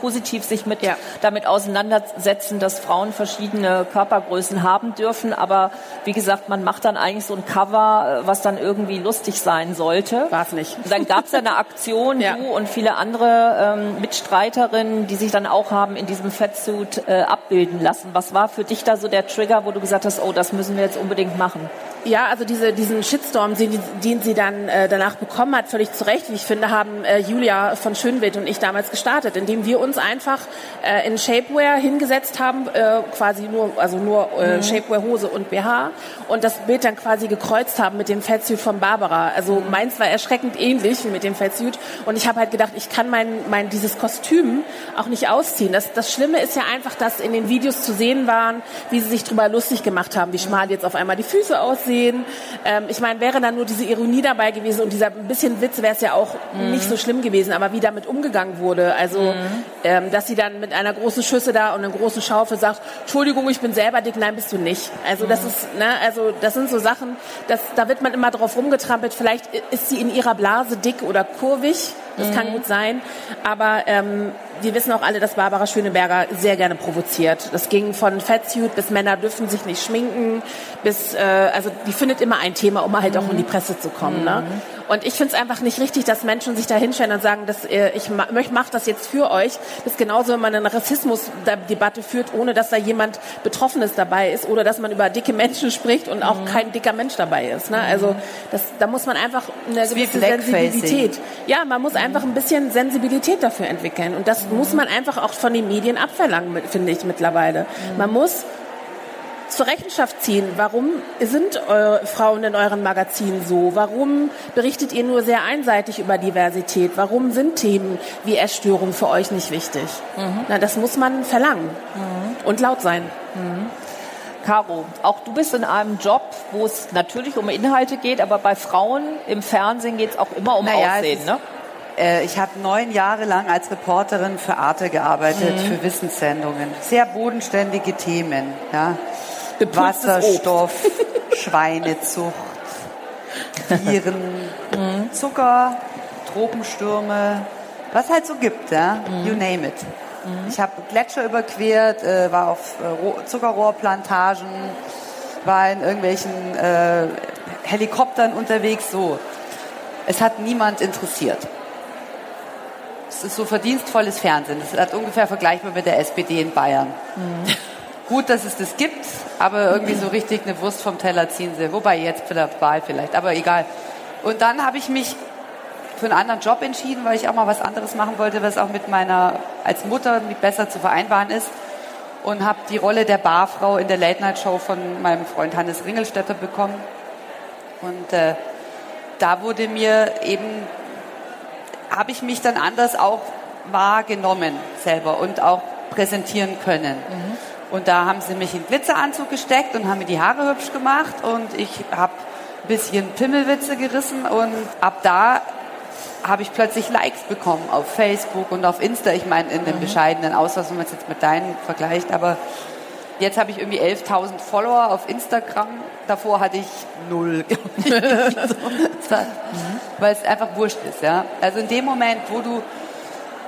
positiv sich mit, ja. damit auseinandersetzen, dass Frauen verschiedene Körpergrößen haben dürfen. Aber wie gesagt, man macht dann eigentlich so ein Cover, äh, was dann irgendwie lustig sein sollte. War es nicht. Und dann gab es ja eine Aktion, ja. du und viele andere ähm, Mitstreiterinnen, die sich dann auch haben in diesem Fettsuit äh, abbilden lassen. Was war für dich da so der Trigger, wo du gesagt hast, oh, das müssen wir jetzt unbedingt machen? Ja, also diese, diesen Shitstorm, den, den sie dann äh, danach bekommen hat, völlig zu Recht, wie ich finde, haben äh, Julia von Schönwild und ich damals gestartet, indem wir uns einfach äh, in Shapewear hingesetzt haben, äh, quasi nur, also nur äh, mhm. Shapewear Hose und BH und das Bild dann quasi gekreuzt haben mit dem Fettsuit von Barbara. Also mhm. meins war erschreckend ähnlich mit dem Fettsuit und ich habe halt gedacht, ich kann mein, mein dieses Kostüm auch nicht ausziehen. Das, das Schlimme ist ja einfach, dass in den Videos zu sehen waren, wie sie sich drüber lustig gemacht haben, wie schmal jetzt auf einmal die Füße aussehen gesehen. Ähm, ich meine, wäre dann nur diese Ironie dabei gewesen und dieser ein bisschen Witz, wäre es ja auch mhm. nicht so schlimm gewesen. Aber wie damit umgegangen wurde, also mhm. ähm, dass sie dann mit einer großen Schüsse da und einer großen Schaufel sagt, Entschuldigung, ich bin selber dick, nein, bist du nicht. Also mhm. das ist, ne, also das sind so Sachen, das, da wird man immer drauf rumgetrampelt. Vielleicht ist sie in ihrer Blase dick oder kurvig. Das kann mhm. gut sein. Aber ähm, wir wissen auch alle, dass Barbara Schöneberger sehr gerne provoziert. Das ging von Fatsuit bis Männer dürfen sich nicht schminken, bis äh, also die findet immer ein Thema, um halt mhm. auch in die Presse zu kommen. Ne? Mhm. Ne? Und ich finde es einfach nicht richtig, dass Menschen sich da hinstellen und sagen, dass äh, ich ma mache das jetzt für euch. Das ist genauso, wenn man eine Rassismusdebatte führt, ohne dass da jemand Betroffenes dabei ist oder dass man über dicke Menschen spricht und auch mhm. kein dicker Mensch dabei ist. Ne? Also das, da muss man einfach eine gewisse Sensibilität. Ja, man muss einfach ein bisschen Sensibilität dafür entwickeln. Und das mhm. muss man einfach auch von den Medien abverlangen, finde ich mittlerweile. Mhm. Man muss zur Rechenschaft ziehen. Warum sind eure Frauen in euren Magazinen so? Warum berichtet ihr nur sehr einseitig über Diversität? Warum sind Themen wie Essstörung für euch nicht wichtig? Mhm. Na, das muss man verlangen mhm. und laut sein. Mhm. Caro, auch du bist in einem Job, wo es natürlich um Inhalte geht, aber bei Frauen im Fernsehen geht es auch immer um naja, Aussehen, ne? Äh, ich habe neun Jahre lang als Reporterin für Arte gearbeitet, mhm. für Wissenssendungen. Sehr bodenständige Themen. Ja. Wasserstoff, Schweinezucht, Viren, mhm. Zucker, Tropenstürme, was halt so gibt, ja? Mhm. you name it. Mhm. Ich habe Gletscher überquert, äh, war auf äh, Zuckerrohrplantagen, war in irgendwelchen äh, Helikoptern unterwegs, so. Es hat niemand interessiert. Es ist so verdienstvolles Fernsehen. Das ist ungefähr vergleichbar mit der SPD in Bayern. Mhm. Gut, dass es das gibt, aber irgendwie so richtig eine Wurst vom Teller ziehen sie. Wobei jetzt für der Wahl vielleicht, aber egal. Und dann habe ich mich für einen anderen Job entschieden, weil ich auch mal was anderes machen wollte, was auch mit meiner als Mutter besser zu vereinbaren ist. Und habe die Rolle der Barfrau in der Late Night Show von meinem Freund Hannes Ringelstetter bekommen. Und äh, da wurde mir eben, habe ich mich dann anders auch wahrgenommen selber und auch präsentieren können. Mhm. Und da haben sie mich in Glitzeranzug gesteckt und haben mir die Haare hübsch gemacht und ich habe ein bisschen Pimmelwitze gerissen und ab da habe ich plötzlich Likes bekommen auf Facebook und auf Insta. Ich meine, in dem mhm. bescheidenen Ausmaß, wenn man es jetzt mit deinen vergleicht, aber jetzt habe ich irgendwie 11.000 Follower auf Instagram. Davor hatte ich null, so, mhm. Weil es einfach wurscht ist, ja. Also in dem Moment, wo du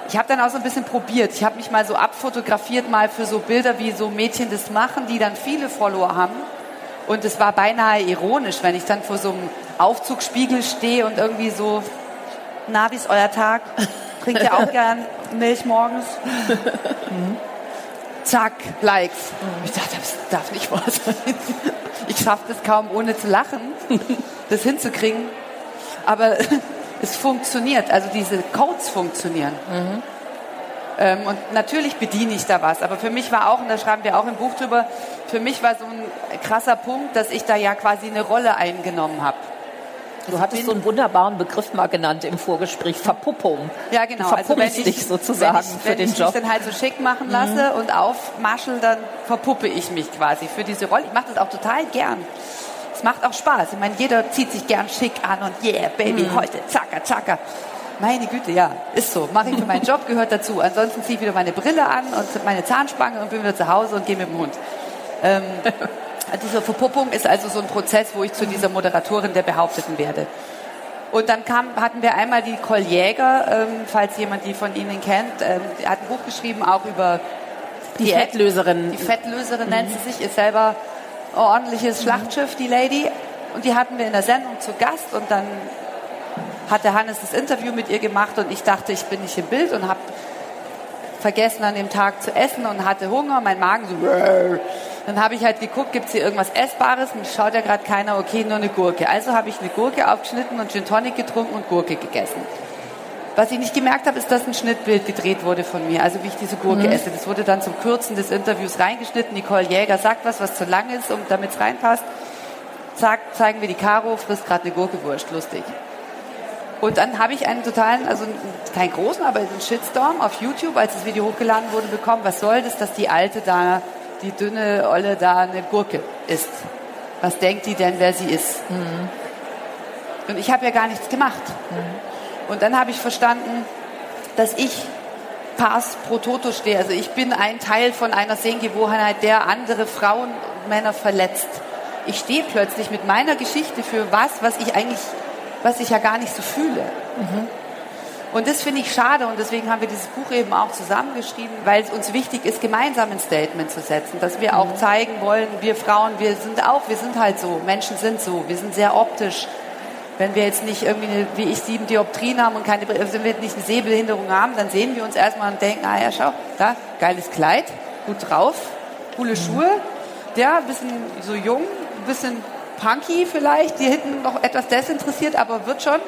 ich habe dann auch so ein bisschen probiert. Ich habe mich mal so abfotografiert, mal für so Bilder, wie so Mädchen das machen, die dann viele Follower haben. Und es war beinahe ironisch, wenn ich dann vor so einem Aufzugspiegel stehe und irgendwie so, na, wie ist euer Tag? Trinkt ihr auch gern Milch morgens? Mhm. Zack, Likes. Ich dachte, das darf nicht wahr sein. Ich schaffe das kaum ohne zu lachen, das hinzukriegen. Aber es funktioniert, also diese Codes funktionieren. Mhm. Ähm, und natürlich bediene ich da was, aber für mich war auch, und da schreiben wir auch im Buch drüber, für mich war so ein krasser Punkt, dass ich da ja quasi eine Rolle eingenommen habe. Du hattest so einen wunderbaren Begriff mal genannt im Vorgespräch, Verpuppung. Ja, genau. Du also wenn ich, dich sozusagen wenn ich, für wenn den ich Job. Wenn ich mich dann halt so schick machen lasse mhm. und aufmaschel, dann verpuppe ich mich quasi für diese Rolle. Ich mache das auch total gern. Es macht auch Spaß. Ich meine, jeder zieht sich gern schick an und yeah, Baby, mhm. heute, zacka, zacka. Meine Güte, ja, ist so. Mache ich für meinen Job, gehört dazu. Ansonsten ziehe ich wieder meine Brille an und meine Zahnspange und bin wieder zu Hause und gehe mit dem Hund. Ähm, diese Verpuppung ist also so ein Prozess, wo ich zu dieser Moderatorin der Behaupteten werde. Und dann kam, hatten wir einmal die Nicole Jäger, ähm, falls jemand die von Ihnen kennt, ähm, die hat ein Buch geschrieben, auch über die, die Fettlöserin. Die Fettlöserin mhm. nennt sie sich, ist selber ordentliches Schlachtschiff, die Lady. Und die hatten wir in der Sendung zu Gast und dann hat der Hannes das Interview mit ihr gemacht und ich dachte, ich bin nicht im Bild und habe vergessen an dem Tag zu essen und hatte Hunger, mein Magen so. Dann habe ich halt geguckt, gibt es hier irgendwas Essbares? Und schaut ja gerade keiner, okay, nur eine Gurke. Also habe ich eine Gurke aufgeschnitten und Gin Tonic getrunken und Gurke gegessen. Was ich nicht gemerkt habe, ist, dass ein Schnittbild gedreht wurde von mir, also wie ich diese Gurke mhm. esse. Das wurde dann zum Kürzen des Interviews reingeschnitten. Nicole Jäger sagt was, was zu lang ist, und damit es reinpasst. Sagt, zeigen wir die Caro, frisst gerade eine Gurkewurst, lustig. Und dann habe ich einen totalen, also keinen großen, aber einen Shitstorm auf YouTube, als das Video hochgeladen wurde, bekommen. Was soll das, dass die Alte da, die dünne Olle da eine Gurke isst? Was denkt die denn, wer sie ist? Mhm. Und ich habe ja gar nichts gemacht. Mhm. Und dann habe ich verstanden, dass ich Pass pro Toto stehe. Also ich bin ein Teil von einer Sehgewohnheit, der andere Frauen und Männer verletzt. Ich stehe plötzlich mit meiner Geschichte für was, was ich eigentlich, was ich ja gar nicht so fühle. Mhm. Und das finde ich schade und deswegen haben wir dieses Buch eben auch zusammengeschrieben, weil es uns wichtig ist, gemeinsam ein Statement zu setzen, dass wir auch mhm. zeigen wollen, wir Frauen, wir sind auch, wir sind halt so, Menschen sind so, wir sind sehr optisch, Wenn wir jetzt nicht irgendwie, eine, wie ich, sieben Dioptrien haben und keine, also wenn wir nicht eine Sehbehinderung haben, dann sehen wir uns erstmal und denken, ah ja, schau, da, geiles Kleid, gut drauf, coole mhm. Schuhe, ja, ein bisschen so jung, ein bisschen punky vielleicht, die hinten noch etwas desinteressiert, aber wird schon.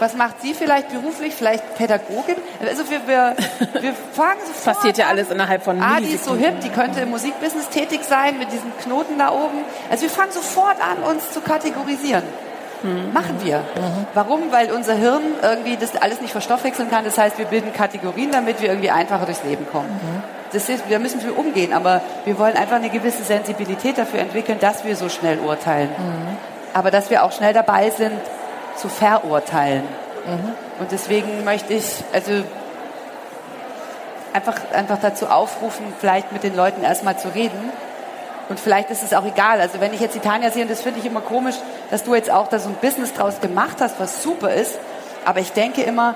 Was macht sie vielleicht beruflich? Vielleicht Pädagogin? Also wir, wir, wir fangen sofort Passiert ja alles innerhalb von Ah, die ist so hip, die könnte im Musikbusiness tätig sein mit diesen Knoten da oben. Also wir fangen sofort an, uns zu kategorisieren. Mhm. Machen wir. Mhm. Warum? Weil unser Hirn irgendwie das alles nicht verstoffwechseln kann. Das heißt, wir bilden Kategorien, damit wir irgendwie einfacher durchs Leben kommen. Mhm. Das ist, wir müssen für umgehen, aber wir wollen einfach eine gewisse Sensibilität dafür entwickeln, dass wir so schnell urteilen. Aber dass wir auch schnell dabei sind, zu verurteilen. Und deswegen möchte ich also einfach, einfach dazu aufrufen, vielleicht mit den Leuten erstmal zu reden. Und vielleicht ist es auch egal. Also wenn ich jetzt die Tanja sehe, und das finde ich immer komisch, dass du jetzt auch da so ein Business draus gemacht hast, was super ist. Aber ich denke immer,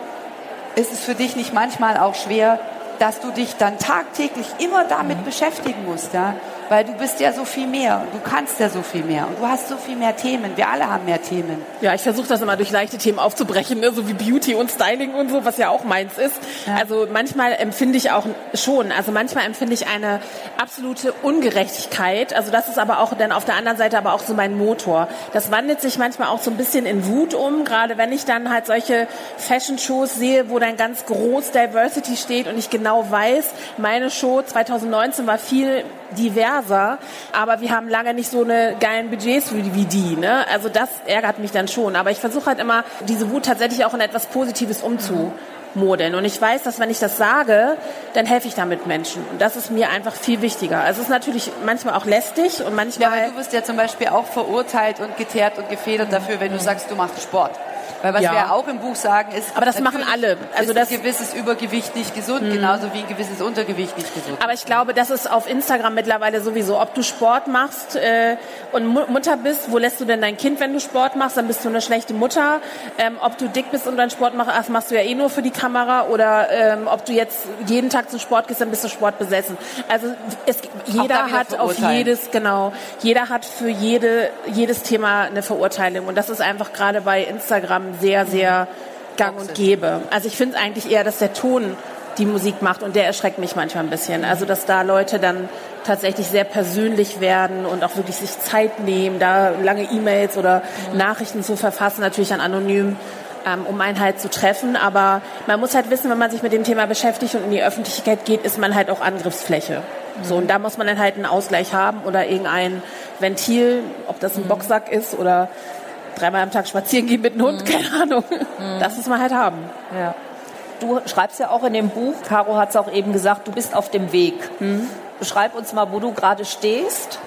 ist es für dich nicht manchmal auch schwer, dass du dich dann tagtäglich immer damit mhm. beschäftigen musst, ja? Weil du bist ja so viel mehr, du kannst ja so viel mehr und du hast so viel mehr Themen. Wir alle haben mehr Themen. Ja, ich versuche das immer durch leichte Themen aufzubrechen, ne? so wie Beauty und Styling und so, was ja auch meins ist. Ja. Also manchmal empfinde ich auch schon, also manchmal empfinde ich eine absolute Ungerechtigkeit. Also das ist aber auch dann auf der anderen Seite aber auch so mein Motor. Das wandelt sich manchmal auch so ein bisschen in Wut um, gerade wenn ich dann halt solche Fashion-Shows sehe, wo dann ganz groß Diversity steht und ich genau weiß, meine Show 2019 war viel diverser, aber wir haben lange nicht so eine geilen Budgets wie die. Ne? Also das ärgert mich dann schon. Aber ich versuche halt immer, diese Wut tatsächlich auch in etwas Positives umzumodeln. Und ich weiß, dass wenn ich das sage, dann helfe ich damit Menschen. Und das ist mir einfach viel wichtiger. Also es ist natürlich manchmal auch lästig und manchmal... Ja, du wirst ja zum Beispiel auch verurteilt und geteert und gefedert dafür, wenn du sagst, du machst Sport. Weil was ja. wir auch im Buch sagen ist, aber das machen alle. Also das ein gewisses Übergewicht nicht gesund, mhm. genauso wie ein gewisses Untergewicht nicht gesund. Aber ich glaube, das ist auf Instagram mittlerweile sowieso. Ob du Sport machst äh, und Mutter bist, wo lässt du denn dein Kind, wenn du Sport machst? Dann bist du eine schlechte Mutter. Ähm, ob du dick bist und deinen Sport machst, das machst du ja eh nur für die Kamera. Oder ähm, ob du jetzt jeden Tag zum Sport gehst, dann bist du Sport besessen. Also es, jeder hat auf jedes genau, jeder hat für jede jedes Thema eine Verurteilung und das ist einfach gerade bei Instagram sehr, sehr gang und gäbe. Also ich finde es eigentlich eher, dass der Ton die Musik macht und der erschreckt mich manchmal ein bisschen. Also dass da Leute dann tatsächlich sehr persönlich werden und auch wirklich sich Zeit nehmen, da lange E-Mails oder mhm. Nachrichten zu verfassen, natürlich dann anonym, ähm, um einen halt zu treffen. Aber man muss halt wissen, wenn man sich mit dem Thema beschäftigt und in die Öffentlichkeit geht, ist man halt auch Angriffsfläche. Mhm. So, und da muss man dann halt einen Ausgleich haben oder irgendein Ventil, ob das ein mhm. Boxsack ist oder dreimal am Tag spazieren gehen mit dem Hund, mhm. keine Ahnung. Mhm. Das muss man halt haben. Ja. Du schreibst ja auch in dem Buch, Caro hat es auch eben gesagt, du bist auf dem Weg. Mhm. Beschreib uns mal, wo du gerade stehst,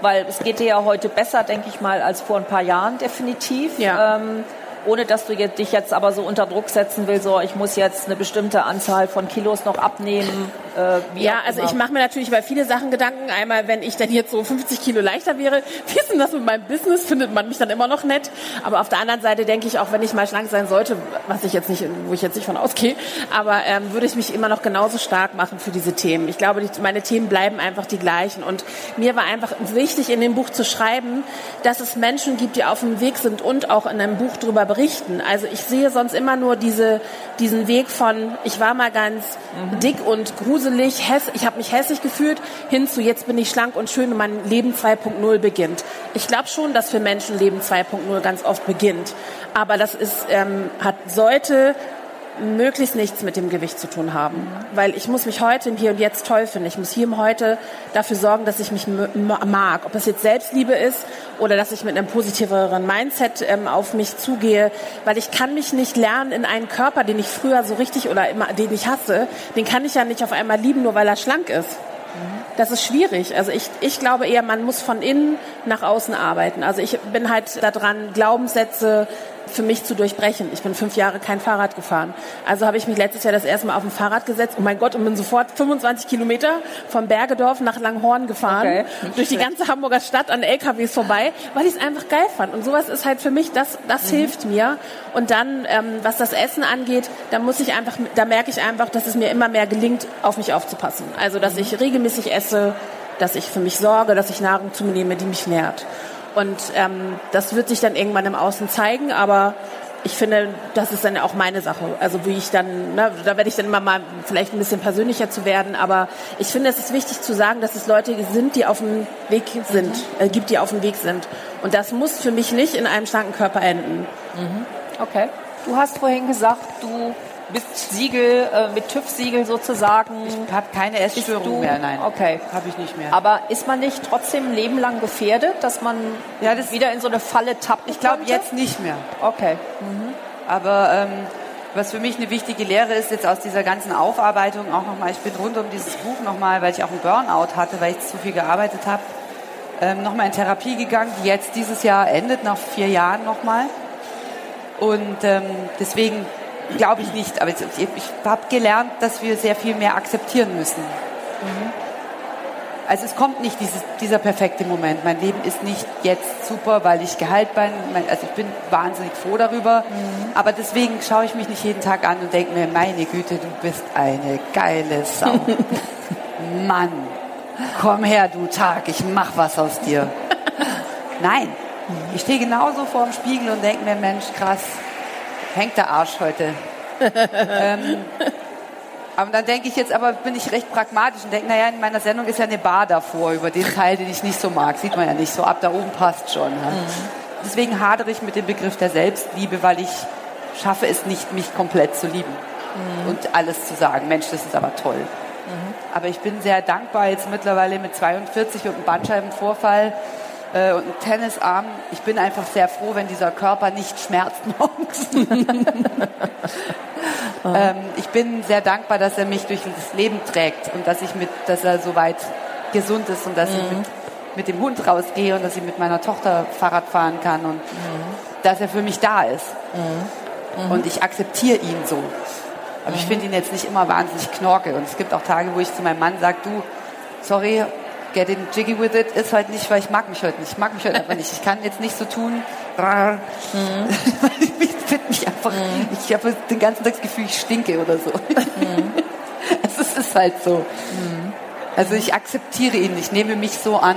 weil es geht dir ja heute besser, denke ich mal, als vor ein paar Jahren definitiv. Ja. Ähm, ohne dass du dich jetzt aber so unter Druck setzen willst, so ich muss jetzt eine bestimmte Anzahl von Kilos noch abnehmen. Äh, ja, also ich mache mir natürlich bei viele Sachen Gedanken. Einmal, wenn ich dann jetzt so 50 Kilo leichter wäre, wie ist denn das mit meinem Business? Findet man mich dann immer noch nett? Aber auf der anderen Seite denke ich, auch wenn ich mal schlank sein sollte, was ich jetzt nicht, wo ich jetzt nicht von ausgehe, aber ähm, würde ich mich immer noch genauso stark machen für diese Themen. Ich glaube, die, meine Themen bleiben einfach die gleichen. Und mir war einfach wichtig, in dem Buch zu schreiben, dass es Menschen gibt, die auf dem Weg sind und auch in einem Buch darüber berichten. Also ich sehe sonst immer nur diese, diesen Weg von, ich war mal ganz mhm. dick und gruselig, häss, ich habe mich hässlich gefühlt, hin zu jetzt bin ich schlank und schön und mein Leben 2.0 beginnt. Ich glaube schon, dass für Menschen Leben 2.0 ganz oft beginnt. Aber das ist, ähm, hat, sollte möglichst nichts mit dem Gewicht zu tun haben. Weil ich muss mich heute im Hier und Jetzt toll finden. Ich muss hier im Heute dafür sorgen, dass ich mich mag. Ob es jetzt Selbstliebe ist oder dass ich mit einem positiveren Mindset ähm, auf mich zugehe. Weil ich kann mich nicht lernen in einen Körper, den ich früher so richtig oder immer, den ich hasse, den kann ich ja nicht auf einmal lieben, nur weil er schlank ist. Das ist schwierig. Also ich, ich glaube eher, man muss von innen nach außen arbeiten. Also ich bin halt daran, Glaubenssätze für mich zu durchbrechen. Ich bin fünf Jahre kein Fahrrad gefahren. Also habe ich mich letztes Jahr das erste Mal auf ein Fahrrad gesetzt. Oh mein Gott, und bin sofort 25 Kilometer vom Bergedorf nach Langhorn gefahren. Okay. Durch die ganze Hamburger Stadt an LKWs vorbei, weil ich es einfach geil fand. Und sowas ist halt für mich, das, das mhm. hilft mir. Und dann, ähm, was das Essen angeht, da muss ich einfach, da merke ich einfach, dass es mir immer mehr gelingt, auf mich aufzupassen. Also, dass mhm. ich regelmäßig esse, dass ich für mich sorge, dass ich Nahrung zu mir nehme, die mich nährt. Und ähm, das wird sich dann irgendwann im Außen zeigen, aber ich finde, das ist dann auch meine Sache. Also wie ich dann, ne, da werde ich dann immer mal vielleicht ein bisschen persönlicher zu werden, aber ich finde, es ist wichtig zu sagen, dass es Leute sind, die auf dem Weg sind, äh, gibt, die auf dem Weg sind. Und das muss für mich nicht in einem schlanken Körper enden. Mhm. Okay. Du hast vorhin gesagt, du bist Siegel, äh, mit TÜV-Siegel sozusagen. Ich habe keine Essstörung mehr, nein. Okay. Habe ich nicht mehr. Aber ist man nicht trotzdem ein Leben lang gefährdet, dass man Ja, das- wieder in so eine Falle tappt? ich glaube jetzt nicht mehr. Okay. Aber ähm, was für mich eine wichtige Lehre ist jetzt aus dieser ganzen Aufarbeitung auch nochmal, ich bin rund um dieses Buch nochmal, weil ich auch einen Burnout hatte, weil ich zu viel gearbeitet habe, ähm, nochmal in Therapie gegangen, die jetzt dieses Jahr endet, nach vier Jahren nochmal. Und ähm, deswegen glaube ich nicht, aber ich, ich habe gelernt, dass wir sehr viel mehr akzeptieren müssen. Also es kommt nicht dieses, dieser perfekte Moment. Mein Leben ist nicht jetzt super, weil ich Gehalt bin. Also ich bin wahnsinnig froh darüber. Aber deswegen schaue ich mich nicht jeden Tag an und denke mir, meine Güte, du bist eine geile Sau. Mann, komm her, du Tag, ich mach was aus dir. Nein, ich stehe genauso vor dem Spiegel und denke mir, Mensch, krass, hängt der Arsch heute. ähm, aber dann denke ich jetzt, aber bin ich recht pragmatisch und denke, naja, in meiner Sendung ist ja eine Bar davor über den Teil, den ich nicht so mag. Sieht man ja nicht so ab, da oben passt schon. Ja. Deswegen hadere ich mit dem Begriff der Selbstliebe, weil ich schaffe es nicht, mich komplett zu lieben und alles zu sagen. Mensch, das ist aber toll. Aber ich bin sehr dankbar jetzt mittlerweile mit 42 und einem Bandscheibenvorfall äh, und Tennisarm. Ich bin einfach sehr froh, wenn dieser Körper nicht schmerzt morgens. ähm, ich bin sehr dankbar, dass er mich durch das Leben trägt und dass ich mit, dass er soweit gesund ist und dass ich mit, mit dem Hund rausgehe und dass ich mit meiner Tochter Fahrrad fahren kann und dass er für mich da ist. Und ich akzeptiere ihn so. Aber ich finde ihn jetzt nicht immer wahnsinnig knorke. Und es gibt auch Tage, wo ich zu meinem Mann sage, du, sorry, getting jiggy with it ist heute nicht, weil ich mag mich heute nicht. Ich mag mich heute einfach nicht. Ich kann jetzt nicht so tun. ich finde mich einfach, ich habe den ganzen Tag das Gefühl, ich stinke oder so. Also es ist halt so. Also ich akzeptiere ihn, ich nehme mich so an.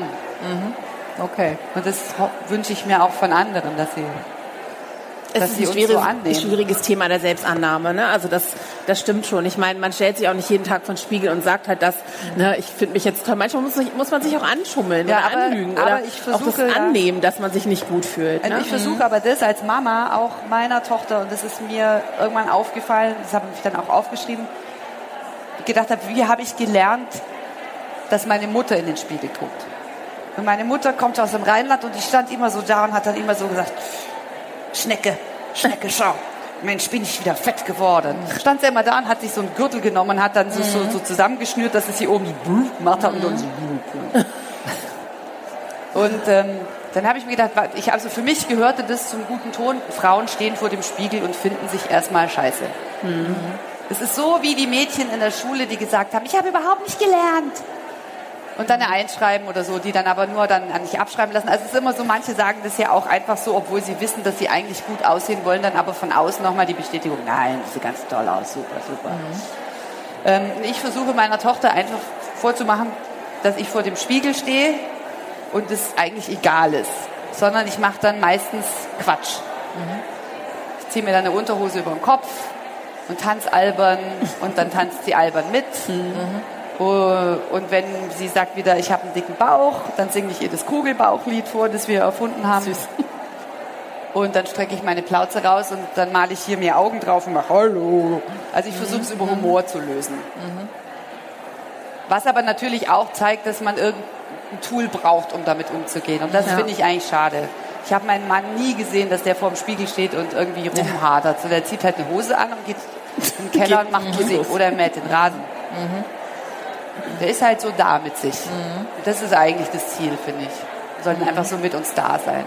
Okay. Und das wünsche ich mir auch von anderen, dass sie Es dass ist sie ein uns schwieriges, so schwieriges Thema der Selbstannahme. Ne? Also das, das stimmt schon. Ich meine, man stellt sich auch nicht jeden Tag vor den Spiegel und sagt halt das, ne, ich finde mich jetzt toll. Manchmal muss, muss man sich auch anschummeln Ja, oder aber- anlügen aber oder ich auch das versuche, ja. annehmen, dass man sich nicht gut fühlt. Also Ne? ich versuche aber das als Mama auch meiner Tochter, und das ist mir irgendwann aufgefallen, das habe ich dann auch aufgeschrieben, gedacht habe, wie habe ich gelernt, dass meine Mutter in den Spiegel guckt. Und meine Mutter kommt aus dem Rheinland und die stand immer so da und hat dann immer so gesagt, Schnecke, Schnecke, schau. Mensch, bin ich wieder fett geworden. Stand sie immer da und hat sich so einen Gürtel genommen und hat dann so, so, so zusammengeschnürt, dass es hier oben so gemacht hat und dann so. Und ähm, dann habe ich mir gedacht, ich, also für mich gehörte das zum guten Ton. Frauen stehen vor dem Spiegel und finden sich erstmal scheiße. Es ist so wie die Mädchen in der Schule, die gesagt haben, ich habe überhaupt nicht gelernt. Und dann Einschreiben oder so, die dann aber nur dann nicht abschreiben lassen. Also es ist immer so, manche sagen das ja auch einfach so, obwohl sie wissen, dass sie eigentlich gut aussehen wollen, dann aber von außen nochmal die Bestätigung, nein, das sieht ganz toll aus, super, super. Ähm, ich versuche meiner Tochter einfach vorzumachen, dass ich vor dem Spiegel stehe und es eigentlich egal ist, sondern ich mache dann meistens Quatsch. Ich ziehe mir dann eine Unterhose über den Kopf und tanze albern und dann tanzt sie albern mit. Oh, Und wenn sie sagt wieder, ich habe einen dicken Bauch, dann singe ich ihr das Kugelbauchlied vor, das wir erfunden haben. Und dann strecke ich meine Plauze raus und dann male ich hier mir Augen drauf und mache Hallo. Also ich versuche es über Humor zu lösen. Was aber natürlich auch zeigt, dass man irgendein Tool braucht, um damit umzugehen. Und das Ja. finde ich eigentlich schade. Ich habe meinen Mann nie gesehen, dass der vor dem Spiegel steht und irgendwie rumhadert. So, der zieht halt eine Hose an und geht in den Keller und macht Musik oder mäht den Rasen. Der ist halt so da mit sich. Und das ist eigentlich das Ziel, finde ich. Wir sollten einfach so mit uns da sein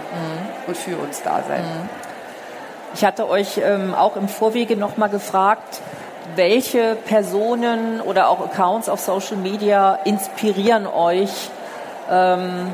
und für uns da sein. Ich hatte euch ähm, auch im Vorwege nochmal gefragt, welche Personen oder auch Accounts auf Social Media inspirieren euch? Ähm,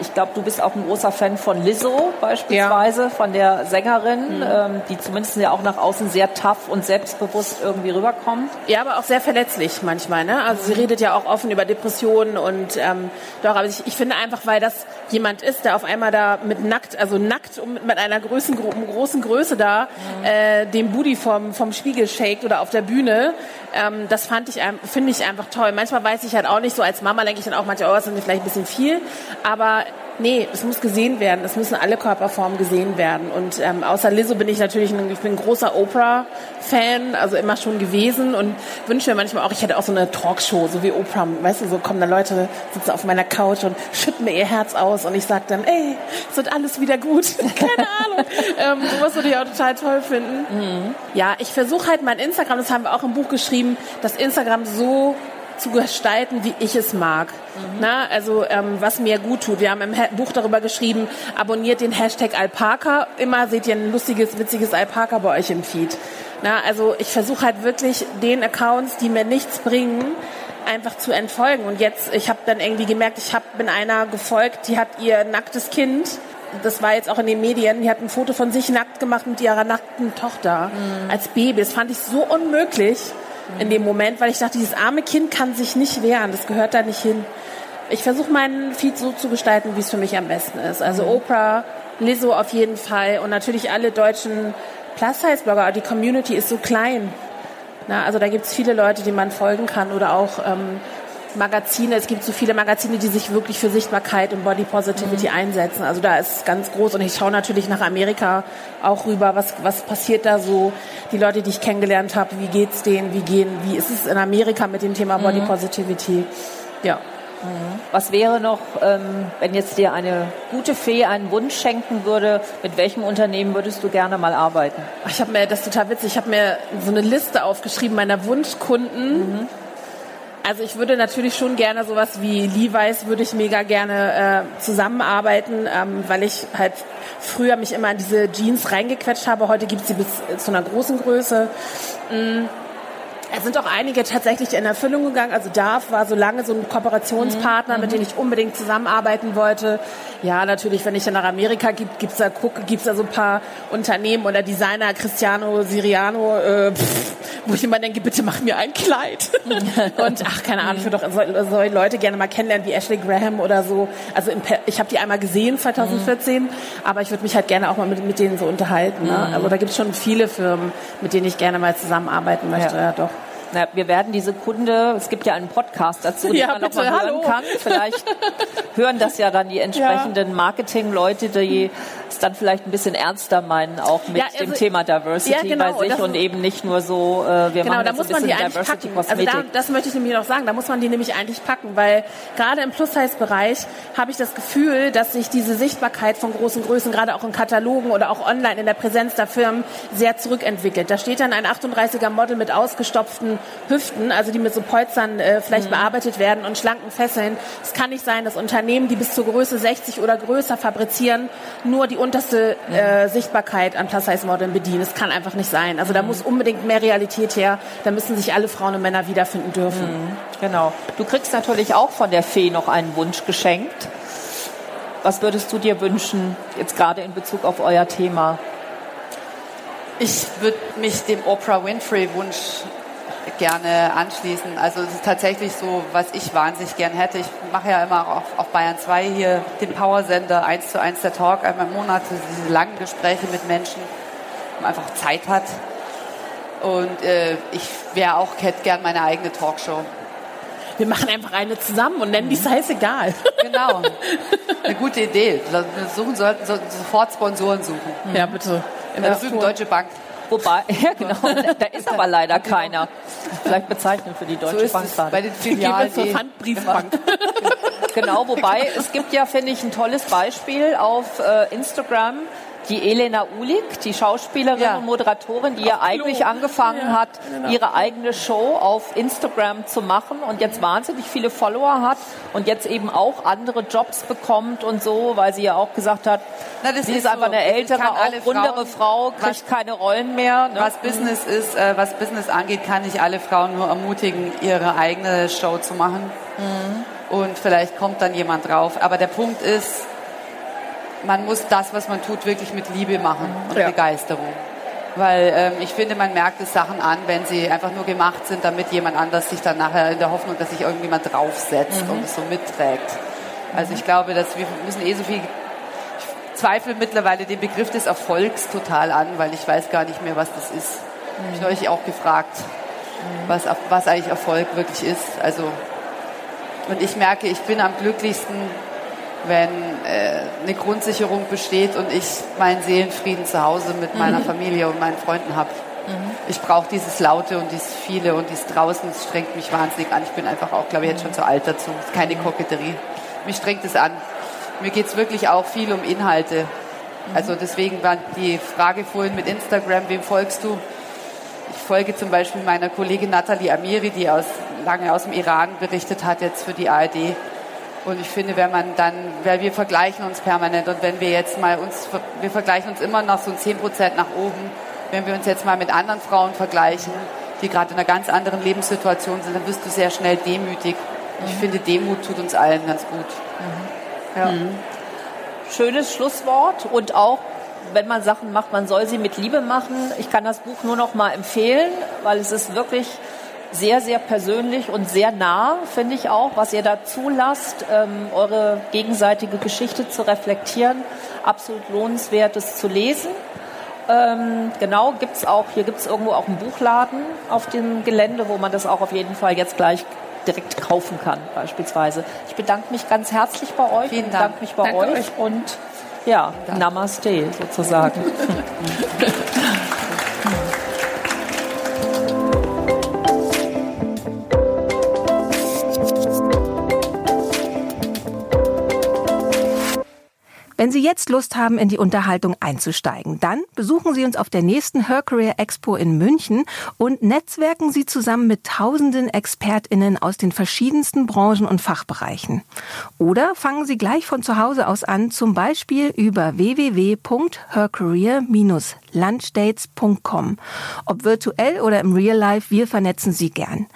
ich glaube, du bist auch ein großer Fan von Lizzo beispielsweise, von der Sängerin, ähm, die zumindest ja auch nach außen sehr tough und selbstbewusst irgendwie rüberkommt. Ja, aber auch sehr verletzlich manchmal. Ne? Also sie redet ja auch offen über Depressionen und ähm, doch, aber ich, ich finde einfach, weil das jemand ist, der auf einmal da mit nackt, also nackt und mit einer großen, großen Größe da mhm. äh, den Booty vom, vom Spiegel shakt oder auf der Bühne. Ähm, das fand ich, finde ich einfach toll. Manchmal weiß ich halt auch nicht so, als Mama denke ich dann auch manchmal, oh, das ist vielleicht ein bisschen viel. Aber Nee, es muss gesehen werden. Es müssen alle Körperformen gesehen werden. Und ähm, außer Lizzo bin ich natürlich ein, ich bin ein großer Oprah-Fan, also immer schon gewesen und wünsche mir manchmal auch, ich hätte auch so eine Talkshow, so wie Oprah. Weißt du, so kommen da Leute, sitzen auf meiner Couch und schütten mir ihr Herz aus und ich sage dann, ey, es wird alles wieder gut. Keine Ahnung. ähm, sowas würde ich auch total toll finden. Mhm. Ja, ich versuche halt mein Instagram, das haben wir auch im Buch geschrieben, das Instagram so zu gestalten, wie ich es mag. Mhm. Na, also ähm, was mir gut tut. Wir haben im Buch darüber geschrieben, abonniert den Hashtag Alpaka. Immer seht ihr ein lustiges, witziges Alpaka bei euch im Feed. Na, also ich versuche halt wirklich den Accounts, die mir nichts bringen, einfach zu entfolgen. Und jetzt, ich habe dann irgendwie gemerkt, ich hab, bin einer gefolgt, die hat ihr nacktes Kind das war jetzt auch in den Medien, die hat ein Foto von sich nackt gemacht mit ihrer nackten Tochter mhm. als Baby. Das fand ich so unmöglich in dem Moment, weil ich dachte, dieses arme Kind kann sich nicht wehren, das gehört da nicht hin. Ich versuche meinen Feed so zu gestalten, wie es für mich am besten ist. Also mhm. Oprah, Lizzo auf jeden Fall und natürlich alle deutschen Plus-Size-Blogger. Die Community ist so klein. Na, also da gibt es viele Leute, die man folgen kann oder auch ähm, Magazine. Es gibt so viele Magazine, die sich wirklich für Sichtbarkeit und Body Positivity mhm. einsetzen. Also da ist es ganz groß. Und ich schaue natürlich nach Amerika auch rüber, was, was passiert da so. Die Leute, die ich kennengelernt habe, wie geht's denen, wie gehen, wie ist es in Amerika mit dem Thema Body mhm. Positivity? Ja. Mhm. Was wäre noch, ähm, wenn jetzt dir eine gute Fee einen Wunsch schenken würde, mit welchem Unternehmen würdest du gerne mal arbeiten? Ich habe mir, das ist total witzig, ich habe mir so eine Liste aufgeschrieben meiner Wunschkunden. Mhm also ich würde natürlich schon gerne sowas wie Levi's würde ich mega gerne äh, zusammenarbeiten, ähm, weil ich halt früher mich immer in diese Jeans reingequetscht habe. Heute gibt es sie bis zu einer großen Größe. Mm. Es sind auch einige tatsächlich in Erfüllung gegangen. Also DARF war so lange so ein Kooperationspartner, mhm. mit dem ich unbedingt zusammenarbeiten wollte. Ja, natürlich, wenn ich dann nach Amerika gibt, gibt's da gucke, gibt's da so ein paar Unternehmen oder Designer, Cristiano Siriano, äh, pff, wo ich immer denke, bitte mach mir ein Kleid. und ach, keine Ahnung, ich würde doch solche Leute gerne mal kennenlernen wie Ashley Graham oder so. Also in, ich habe die einmal gesehen 2014, mhm. aber ich würde mich halt gerne auch mal mit, mit denen so unterhalten. Ne? Mhm. Also da gibt es schon viele Firmen, mit denen ich gerne mal zusammenarbeiten möchte. Ja, ja doch. Na, wir werden diese Kunde, es gibt ja einen Podcast dazu, den ja, man noch mal hören hallo. kann. Vielleicht hören das ja dann die entsprechenden ja. Marketingleute, die es dann vielleicht ein bisschen ernster meinen, auch mit ja, also, dem Thema Diversity ja, genau, bei sich und eben nicht nur so, äh, wir genau, machen da muss man die eigentlich packen. Also da, das möchte ich nämlich noch sagen, da muss man die nämlich eigentlich packen, weil gerade im Plus-Size-Bereich habe ich das Gefühl, dass sich diese Sichtbarkeit von großen Größen, gerade auch in Katalogen oder auch online in der Präsenz der Firmen, sehr zurückentwickelt. Da steht dann ein 38er Model mit ausgestopften Hüften, also die mit so Polstern äh, vielleicht mhm. bearbeitet werden und schlanken Fesseln. Es kann nicht sein, dass Unternehmen, die bis zur Größe 60 oder größer fabrizieren, nur die unterste äh, Sichtbarkeit an Plus-Size-Modeln bedienen. Das kann einfach nicht sein. Also da mhm. muss unbedingt mehr Realität her. Da müssen sich alle Frauen und Männer wiederfinden dürfen. Mhm. Genau. Du kriegst natürlich auch von der Fee noch einen Wunsch geschenkt. Was würdest du dir wünschen, jetzt gerade in Bezug auf euer Thema? Ich würde mich dem Oprah Winfrey-Wunsch gerne anschließen. Also es ist tatsächlich so, was ich wahnsinnig gern hätte. Ich mache ja immer auf, auf Bayern 2 hier den Powersender 1 zu 1 der Talk einmal im Monat, diese langen Gespräche mit Menschen, wo man einfach Zeit hat. Und äh, ich wäre auch, hätte gern meine eigene Talkshow. Wir machen einfach eine zusammen und nennen die Size egal. Genau. Eine gute Idee. Wir suchen sollten sofort Sponsoren suchen. Ja, bitte. In der Deutsche Bank. Wobei, ja genau, da ist aber leider keiner. Vielleicht bezeichnen für die Deutsche so Bank gerade. Bei den Filialen zur Pfandbriefbank. genau, wobei es gibt ja, finde ich, ein tolles Beispiel auf äh, Instagram die Elena Ulik, die Schauspielerin ja. und Moderatorin, die ja eigentlich angefangen ja, hat, genau. ihre eigene Show auf Instagram zu machen und jetzt wahnsinnig viele Follower hat und jetzt eben auch andere Jobs bekommt und so, weil sie ja auch gesagt hat, Na, sie ist, ist einfach so. eine ältere, auch rundere Frau, kriegt was, keine Rollen mehr. Ne? Was Business ist, äh, was Business angeht, kann ich alle Frauen nur ermutigen, ihre eigene Show zu machen. Mhm. Und vielleicht kommt dann jemand drauf. Aber der Punkt ist, man muss das, was man tut, wirklich mit Liebe machen und ja. Begeisterung. Weil ähm, ich finde, man merkt es Sachen an, wenn sie einfach nur gemacht sind, damit jemand anders sich dann nachher in der Hoffnung, dass sich irgendjemand draufsetzt mhm. und es so mitträgt. Also ich glaube, dass wir müssen eh so viel ich zweifle mittlerweile den Begriff des Erfolgs total an, weil ich weiß gar nicht mehr, was das ist. Mhm. Ich habe euch auch gefragt, was, was eigentlich Erfolg wirklich ist. Also und ich merke, ich bin am glücklichsten, wenn äh, eine Grundsicherung besteht und ich meinen Seelenfrieden zu Hause mit meiner mhm. Familie und meinen Freunden habe. Mhm. Ich brauche dieses Laute und dieses Viele und dieses Draußen, das strengt mich wahnsinnig an. Ich bin einfach auch, glaube ich, jetzt schon zu alt dazu. Ist keine mhm. Koketterie. Mich strengt es an. Mir geht es wirklich auch viel um Inhalte. Mhm. Also deswegen war die Frage vorhin mit Instagram, wem folgst du? Ich folge zum Beispiel meiner Kollegin Nathalie Amiri, die aus, lange aus dem Iran berichtet hat, jetzt für die ARD. Und ich finde, wenn man dann, weil wir vergleichen uns permanent und wenn wir jetzt mal uns, wir vergleichen uns immer noch so 10 Prozent nach oben, wenn wir uns jetzt mal mit anderen Frauen vergleichen, die gerade in einer ganz anderen Lebenssituation sind, dann wirst du sehr schnell demütig. Ich mhm. finde, Demut tut uns allen ganz gut. Mhm. Ja. Mhm. Schönes Schlusswort und auch wenn man Sachen macht, man soll sie mit Liebe machen. Ich kann das Buch nur noch mal empfehlen, weil es ist wirklich sehr, sehr persönlich und sehr nah, finde ich auch, was ihr da zulasst, ähm, eure gegenseitige Geschichte zu reflektieren. Absolut lohnenswert, es zu lesen. Ähm, genau, gibt's auch, hier gibt es irgendwo auch einen Buchladen auf dem Gelände, wo man das auch auf jeden Fall jetzt gleich direkt kaufen kann, beispielsweise. Ich bedanke mich ganz herzlich bei euch. Vielen Dank. bedanke mich bei euch, euch und ja, Namaste sozusagen. Wenn Sie jetzt Lust haben, in die Unterhaltung einzusteigen, dann besuchen Sie uns auf der nächsten Her Career Expo in München und netzwerken Sie zusammen mit tausenden ExpertInnen aus den verschiedensten Branchen und Fachbereichen. Oder fangen Sie gleich von zu Hause aus an, zum Beispiel über www.hercareer-lunchdates.com. Ob virtuell oder im Real Life, wir vernetzen Sie gern.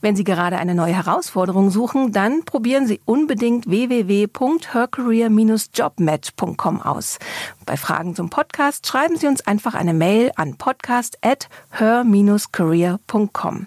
Wenn Sie gerade eine neue Herausforderung suchen, dann probieren Sie unbedingt www.hercareer-jobmatch.com aus. Bei Fragen zum Podcast schreiben Sie uns einfach eine Mail an podcast@her-career.com.